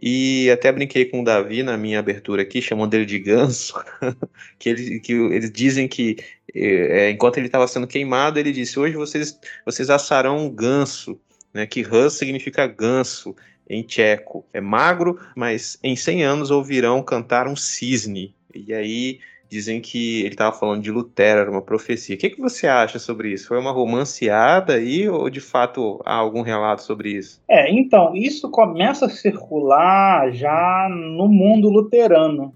Speaker 1: e até brinquei com o Davi na minha abertura aqui, chamando ele de ganso, [LAUGHS] que, ele, que eles dizem que é, enquanto ele estava sendo queimado, ele disse: Hoje vocês, vocês assarão um ganso né, que Hus significa ganso em tcheco. É magro, mas em 100 anos ouvirão cantar um cisne. E aí dizem que ele estava falando de Lutero, era uma profecia. O que, que você acha sobre isso? Foi uma romanceada aí ou de fato há algum relato sobre isso?
Speaker 3: É, então, isso começa a circular já no mundo luterano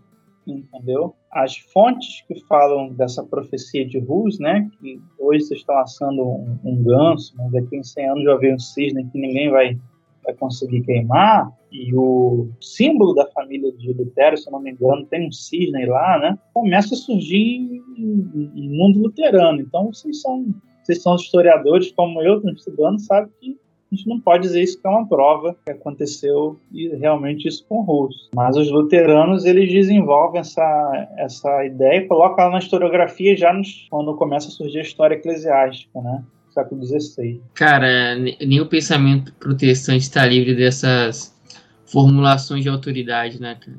Speaker 3: entendeu? As fontes que falam dessa profecia de Rus, né, que hoje vocês estão assando um, um ganso, mas daqui em 100 anos já veio um cisne que ninguém vai, vai conseguir queimar, e o símbolo da família de Lutero, se não me engano, tem um cisne lá, né, começa a surgir no mundo luterano. Então, vocês são, vocês são historiadores como eu, estão estudando, sabe que a gente não pode dizer isso que é uma prova que aconteceu e realmente isso com Russo. Mas os luteranos eles desenvolvem essa, essa ideia e colocam ela na historiografia já nos, quando começa a surgir a história eclesiástica, né? Século XVI.
Speaker 2: Cara, nem o pensamento protestante está livre dessas formulações de autoridade, né, cara?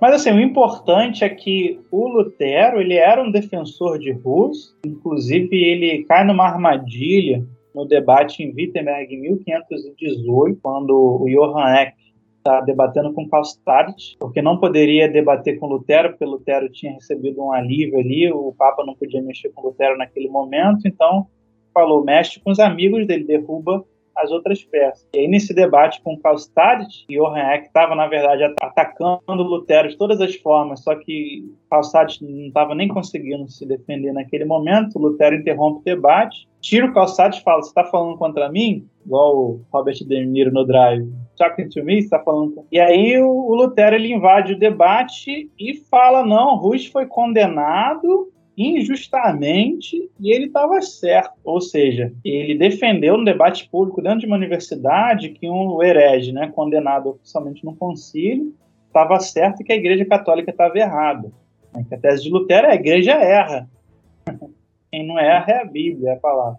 Speaker 3: Mas assim, o importante é que o Lutero, ele era um defensor de Rus, inclusive ele cai numa armadilha no debate em Wittenberg em 1518, quando o Johann Eck está debatendo com Karl Stark, porque não poderia debater com Lutero, porque Lutero tinha recebido um alívio ali, o Papa não podia mexer com Lutero naquele momento, então falou, mexe com os amigos dele, derruba as outras peças. E aí, nesse debate com Karl Stark, Johann Eck estava, na verdade, atacando Lutero de todas as formas, só que Stark não estava nem conseguindo se defender naquele momento. Lutero interrompe o debate, tira o Stark e fala: Você está falando contra mim? Igual o Robert De Niro no Drive. Talking to me, está falando. E aí o Lutero ele invade o debate e fala: Não, Rush foi condenado injustamente e ele estava certo. Ou seja, ele defendeu no debate público dentro de uma universidade que um herege, né, condenado oficialmente no concílio, estava certo e que a Igreja Católica estava errada. Né, que a tese de Lutero é a Igreja erra. [LAUGHS] Quem não erra é a Bíblia, é a palavra.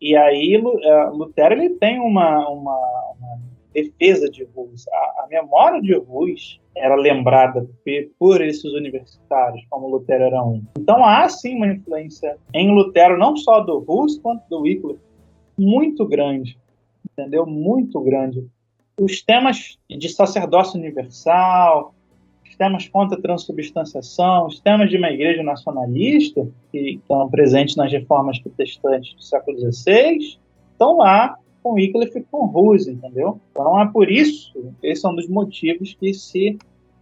Speaker 3: E aí é, Lutero ele tem uma, uma defesa de Rus. A, a, memória de Rus era lembrada por esses universitários, como Lutero era um. Então há sim uma influência em Lutero, não só do Rus, quanto do Wycliffe, muito grande, entendeu? Muito grande. Os temas de sacerdócio universal, os temas contra a transubstanciação, os temas de uma igreja nacionalista, que estão presentes nas reformas protestantes do século XVI, estão lá com Wycliffe e com Ruse, entendeu? Então é por isso, esse é um dos motivos que se,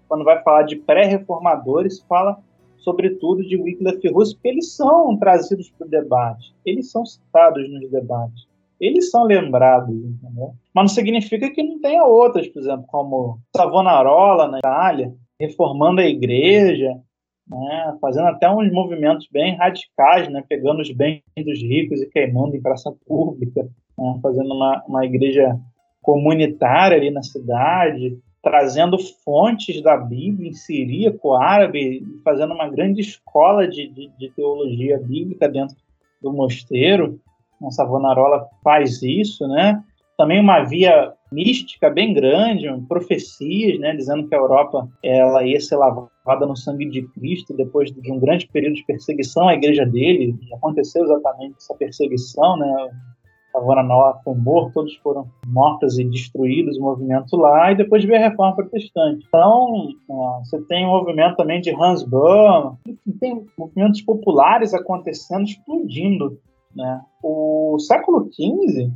Speaker 3: quando vai falar de pré-reformadores, fala sobretudo de Wycliffe e Ruse, porque eles são trazidos para o debate, eles são citados nos debates, eles são lembrados, entendeu? Mas não significa que não tenha outras, por exemplo, como Savonarola na Itália, reformando a igreja, né, fazendo até uns movimentos bem radicais, né, pegando os bens dos ricos e queimando em praça pública né, fazendo uma, uma igreja comunitária ali na cidade, trazendo fontes da Bíblia em siríaco, árabe, fazendo uma grande escola de, de, de teologia bíblica dentro do mosteiro. A Savonarola faz isso, né? Também uma via mística bem grande, profecias, né, dizendo que a Europa ela ia ser lavada no sangue de Cristo depois de um grande período de perseguição à igreja dele. Aconteceu exatamente essa perseguição, né? Savonarola foi morto, todos foram mortos e destruídos o movimento lá, e depois veio a Reforma Protestante. Então, você tem o movimento também de Hans Böhm, tem movimentos populares acontecendo, explodindo. Né? O século XV,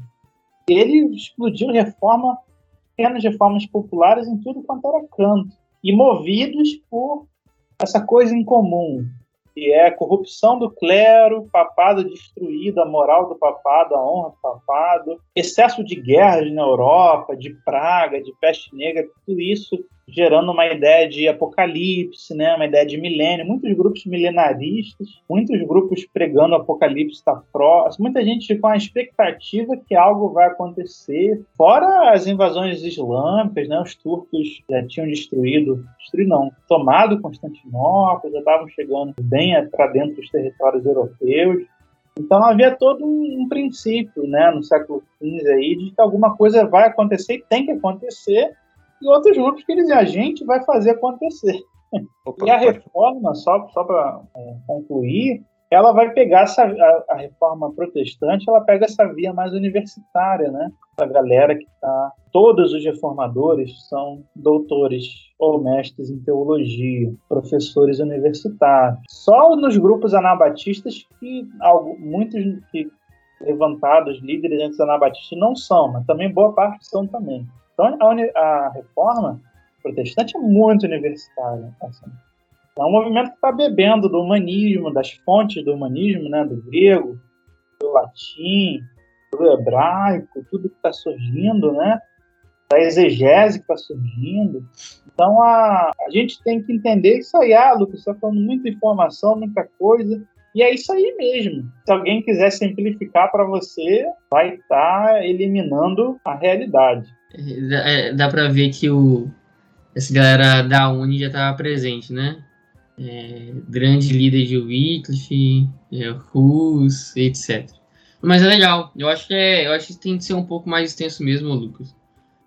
Speaker 3: ele explodiu reforma, pequenas reformas populares em tudo quanto era canto, e movidos por essa coisa em comum, que é corrupção do clero, papado destruído, a moral do papado, a honra do papado, excesso de guerras na Europa, de praga, de peste negra, tudo isso gerando uma ideia de apocalipse, né, uma ideia de milênio, muitos grupos milenaristas, muitos grupos pregando o apocalipse está próximo, muita gente com a expectativa que algo vai acontecer, fora as invasões islâmicas, né, os turcos já tinham destruído, destruído não, tomado Constantinopla, já estavam chegando bem para dentro dos territórios europeus, então havia todo um, um princípio, né, no século XV aí, de que alguma coisa vai acontecer e tem que acontecer, e outros grupos que dizem a gente vai fazer acontecer. Opa, e a reforma, só, só para é, concluir, ela vai pegar essa, a, a, reforma protestante, ela pega essa via mais universitária, né? A galera que está. Todos os reformadores são doutores ou mestres em teologia, professores universitários. Só nos grupos anabatistas que algo, muitos que levantados, líderes antes anabatistas não são, mas também boa parte são também. Então, a, a reforma protestante é muito universitária. Assim. É um movimento que está bebendo do humanismo, das fontes do humanismo, né, do grego, do latim, do hebraico, tudo que está surgindo, né, da exegese que está surgindo. Então, a, a gente tem que entender isso aí, ah, Lucas, está falando muita informação, muita coisa, e é isso aí mesmo. Se alguém quiser simplificar para você, vai estar tá eliminando a realidade.
Speaker 2: É, dá para ver que o, essa galera da Uni já estava presente, né? É, grande líder de Wycliffe, é, Rus, etc. Mas é legal. Eu acho que é, eu acho que tem que ser um pouco mais extenso mesmo, Lucas.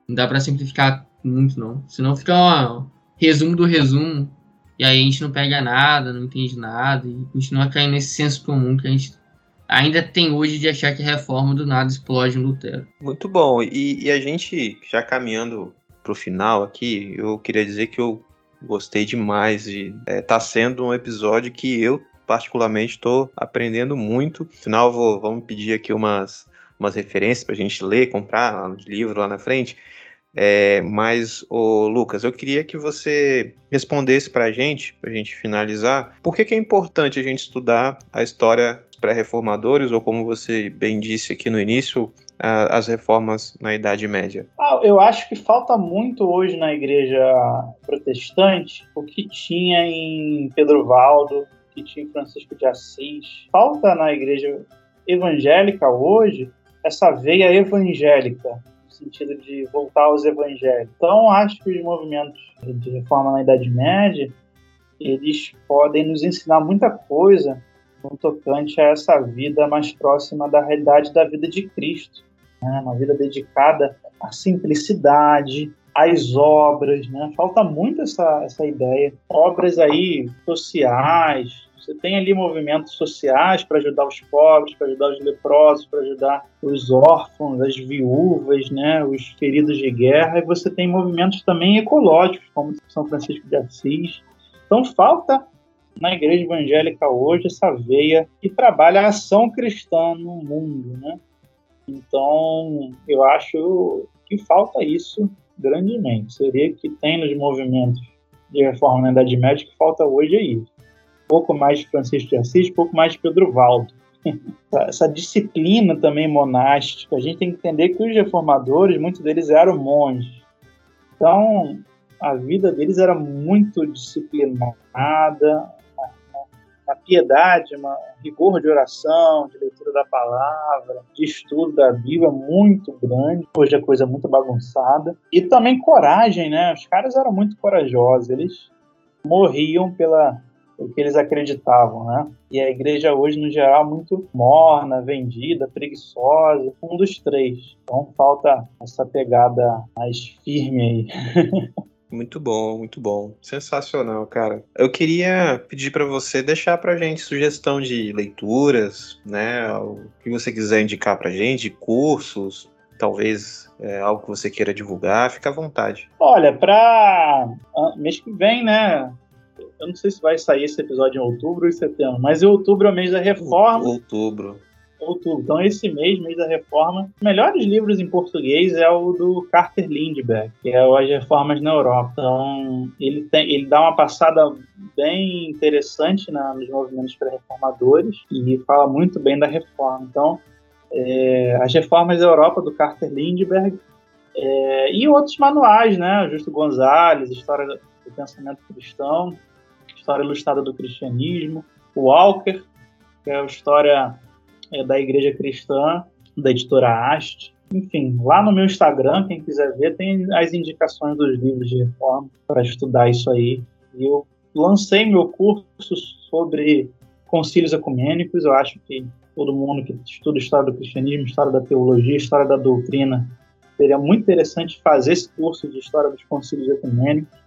Speaker 2: Não dá para simplificar muito não. Senão fica um resumo do resumo e aí a gente não pega nada, não entende nada e continua caindo nesse senso comum que a gente ainda tem hoje de achar que reforma do nada explode no Lutero.
Speaker 1: Muito bom. E, e a gente, já caminhando para o final aqui, eu queria dizer que eu gostei demais de é, tá sendo um episódio que eu particularmente estou aprendendo muito. Afinal, vou, vamos pedir aqui umas, umas referências para a gente ler, comprar livro lá na frente. É, mas, ô, Lucas, eu queria que você respondesse para a gente, para a gente finalizar, por que, que é importante a gente estudar a história pré-reformadores, ou como você bem disse aqui no início, as reformas na Idade Média?
Speaker 3: Ah, eu acho que falta muito hoje na igreja protestante o que tinha em Pedro Valdo, o que tinha em Francisco de Assis. Falta na igreja evangélica hoje essa veia evangélica, sentido de voltar aos evangelhos. Então, acho que os movimentos de reforma na Idade Média eles podem nos ensinar muita coisa no tocante a essa vida mais próxima da realidade da vida de Cristo. Né? Uma vida dedicada à simplicidade, às obras, né? Falta muito essa, essa ideia. Obras aí sociais, você tem ali movimentos sociais para ajudar os pobres, para ajudar os leprosos, para ajudar os órfãos, as viúvas, né, os feridos de guerra, e você tem movimentos também ecológicos, como São Francisco de Assis. Então falta na igreja evangélica hoje essa veia que trabalha a ação cristã no mundo, né? Então, eu acho que falta isso grandemente. Seria que tem nos movimentos de reforma na Idade Média que falta hoje é isso. Pouco mais de Francisco de Assis, pouco mais de Pedro Valdo. [LAUGHS] Essa disciplina também monástica. A gente tem que entender que os reformadores, muitos deles eram monges. Então, a vida deles era muito disciplinada, uma piedade, uma rigor de oração, de leitura da palavra, de estudo da Bíblia muito grande. Hoje é coisa muito bagunçada. E também coragem, né? Os caras eram muito corajosos, eles morriam pela o que eles acreditavam, né? E a igreja hoje, no geral, muito morna, vendida, preguiçosa, um dos três. Então falta essa pegada mais firme aí. [LAUGHS]
Speaker 1: Muito bom, muito bom. Sensacional, cara. Eu queria pedir para você deixar pra gente sugestão de leituras, né? O que você quiser indicar pra gente, cursos, talvez é, algo que você queira divulgar, fica à vontade.
Speaker 3: Olha, para mês que vem, né? Eu não sei se vai sair esse episódio em outubro ou setembro, mas em outubro é o mês da reforma.
Speaker 1: Outubro
Speaker 3: outubro. Então, esse mês, mês da reforma, os melhores livros em português é o do Carter Lindbergh, que é As Reformas na Europa. Então, ele, tem, ele dá uma passada bem interessante na, nos movimentos pré-reformadores e fala muito bem da reforma. Então, é, As Reformas da Europa, do Carter Lindbergh, é, e outros manuais, né? Justo Gonzalez, História do Pensamento Cristão, História Ilustrada do Cristianismo, o Walker, que é a História é, da Igreja Cristã, da editora Haste. Enfim, lá no meu Instagram, quem quiser ver, tem as indicações dos livros de reforma para estudar isso aí. E eu lancei meu curso sobre concílios ecumênicos. Eu acho que todo mundo que estuda história do cristianismo, história da teologia, história da doutrina, seria muito interessante fazer esse curso de história dos concílios ecumênicos.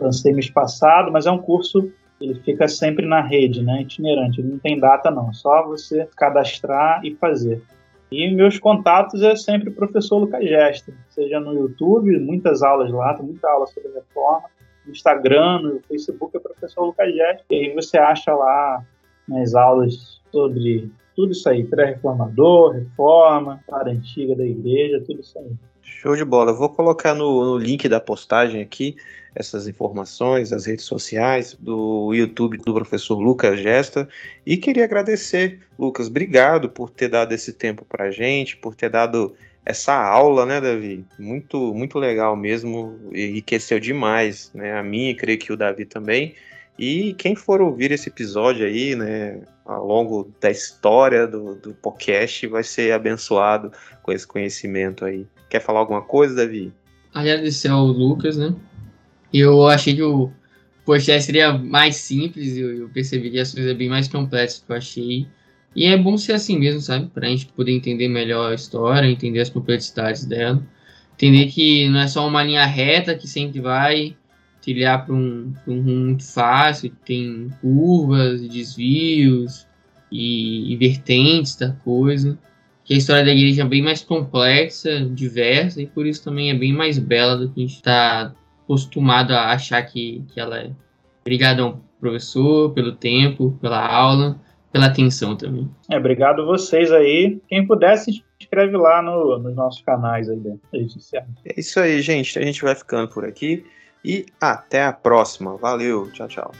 Speaker 3: Lancei mês passado, mas é um curso ele fica sempre na rede, né, itinerante, ele não tem data não, só você cadastrar e fazer. E meus contatos é sempre o professor Lucas Gesta, seja no YouTube, muitas aulas lá, tem muita aula sobre reforma, no Instagram, no Facebook é o professor Lucas Gesta, e aí você acha lá as aulas sobre tudo isso aí, pré-reformador, reforma, para antiga da igreja, tudo isso aí.
Speaker 1: Show de bola. Eu vou colocar no, no, link da postagem aqui essas informações, as redes sociais do YouTube do professor Lucas Gesta. E queria agradecer, Lucas, obrigado por ter dado esse tempo para gente, por ter dado essa aula, né, Davi? Muito, muito legal mesmo, enriqueceu demais, né? A mim, creio que o Davi também. E quem for ouvir esse episódio aí, né, ao longo da história do, do podcast, vai ser abençoado com esse conhecimento aí. Quer falar alguma coisa, Davi?
Speaker 2: Agradecer ao Lucas, né? Eu achei que o podcast seria mais simples, eu, eu percebi que as coisas bem mais complexas que eu achei. E é bom ser assim mesmo, sabe? Pra gente poder entender melhor a história, entender as complexidades dela. Entender que não é só uma linha reta que sempre vai trilhar para um, um rumo muito fácil, tem curvas, desvios e, e vertentes da coisa que a história da igreja é bem mais complexa, diversa, e por isso também é bem mais bela do que a gente está acostumado a achar que, que ela é. Obrigadão, professor, pelo tempo, pela aula, pela atenção também.
Speaker 3: É, obrigado vocês aí. Quem puder, se inscreve lá no, nos nossos canais aí social.
Speaker 1: É isso aí, gente. A gente vai ficando por aqui. E até a próxima. Valeu. Tchau, tchau.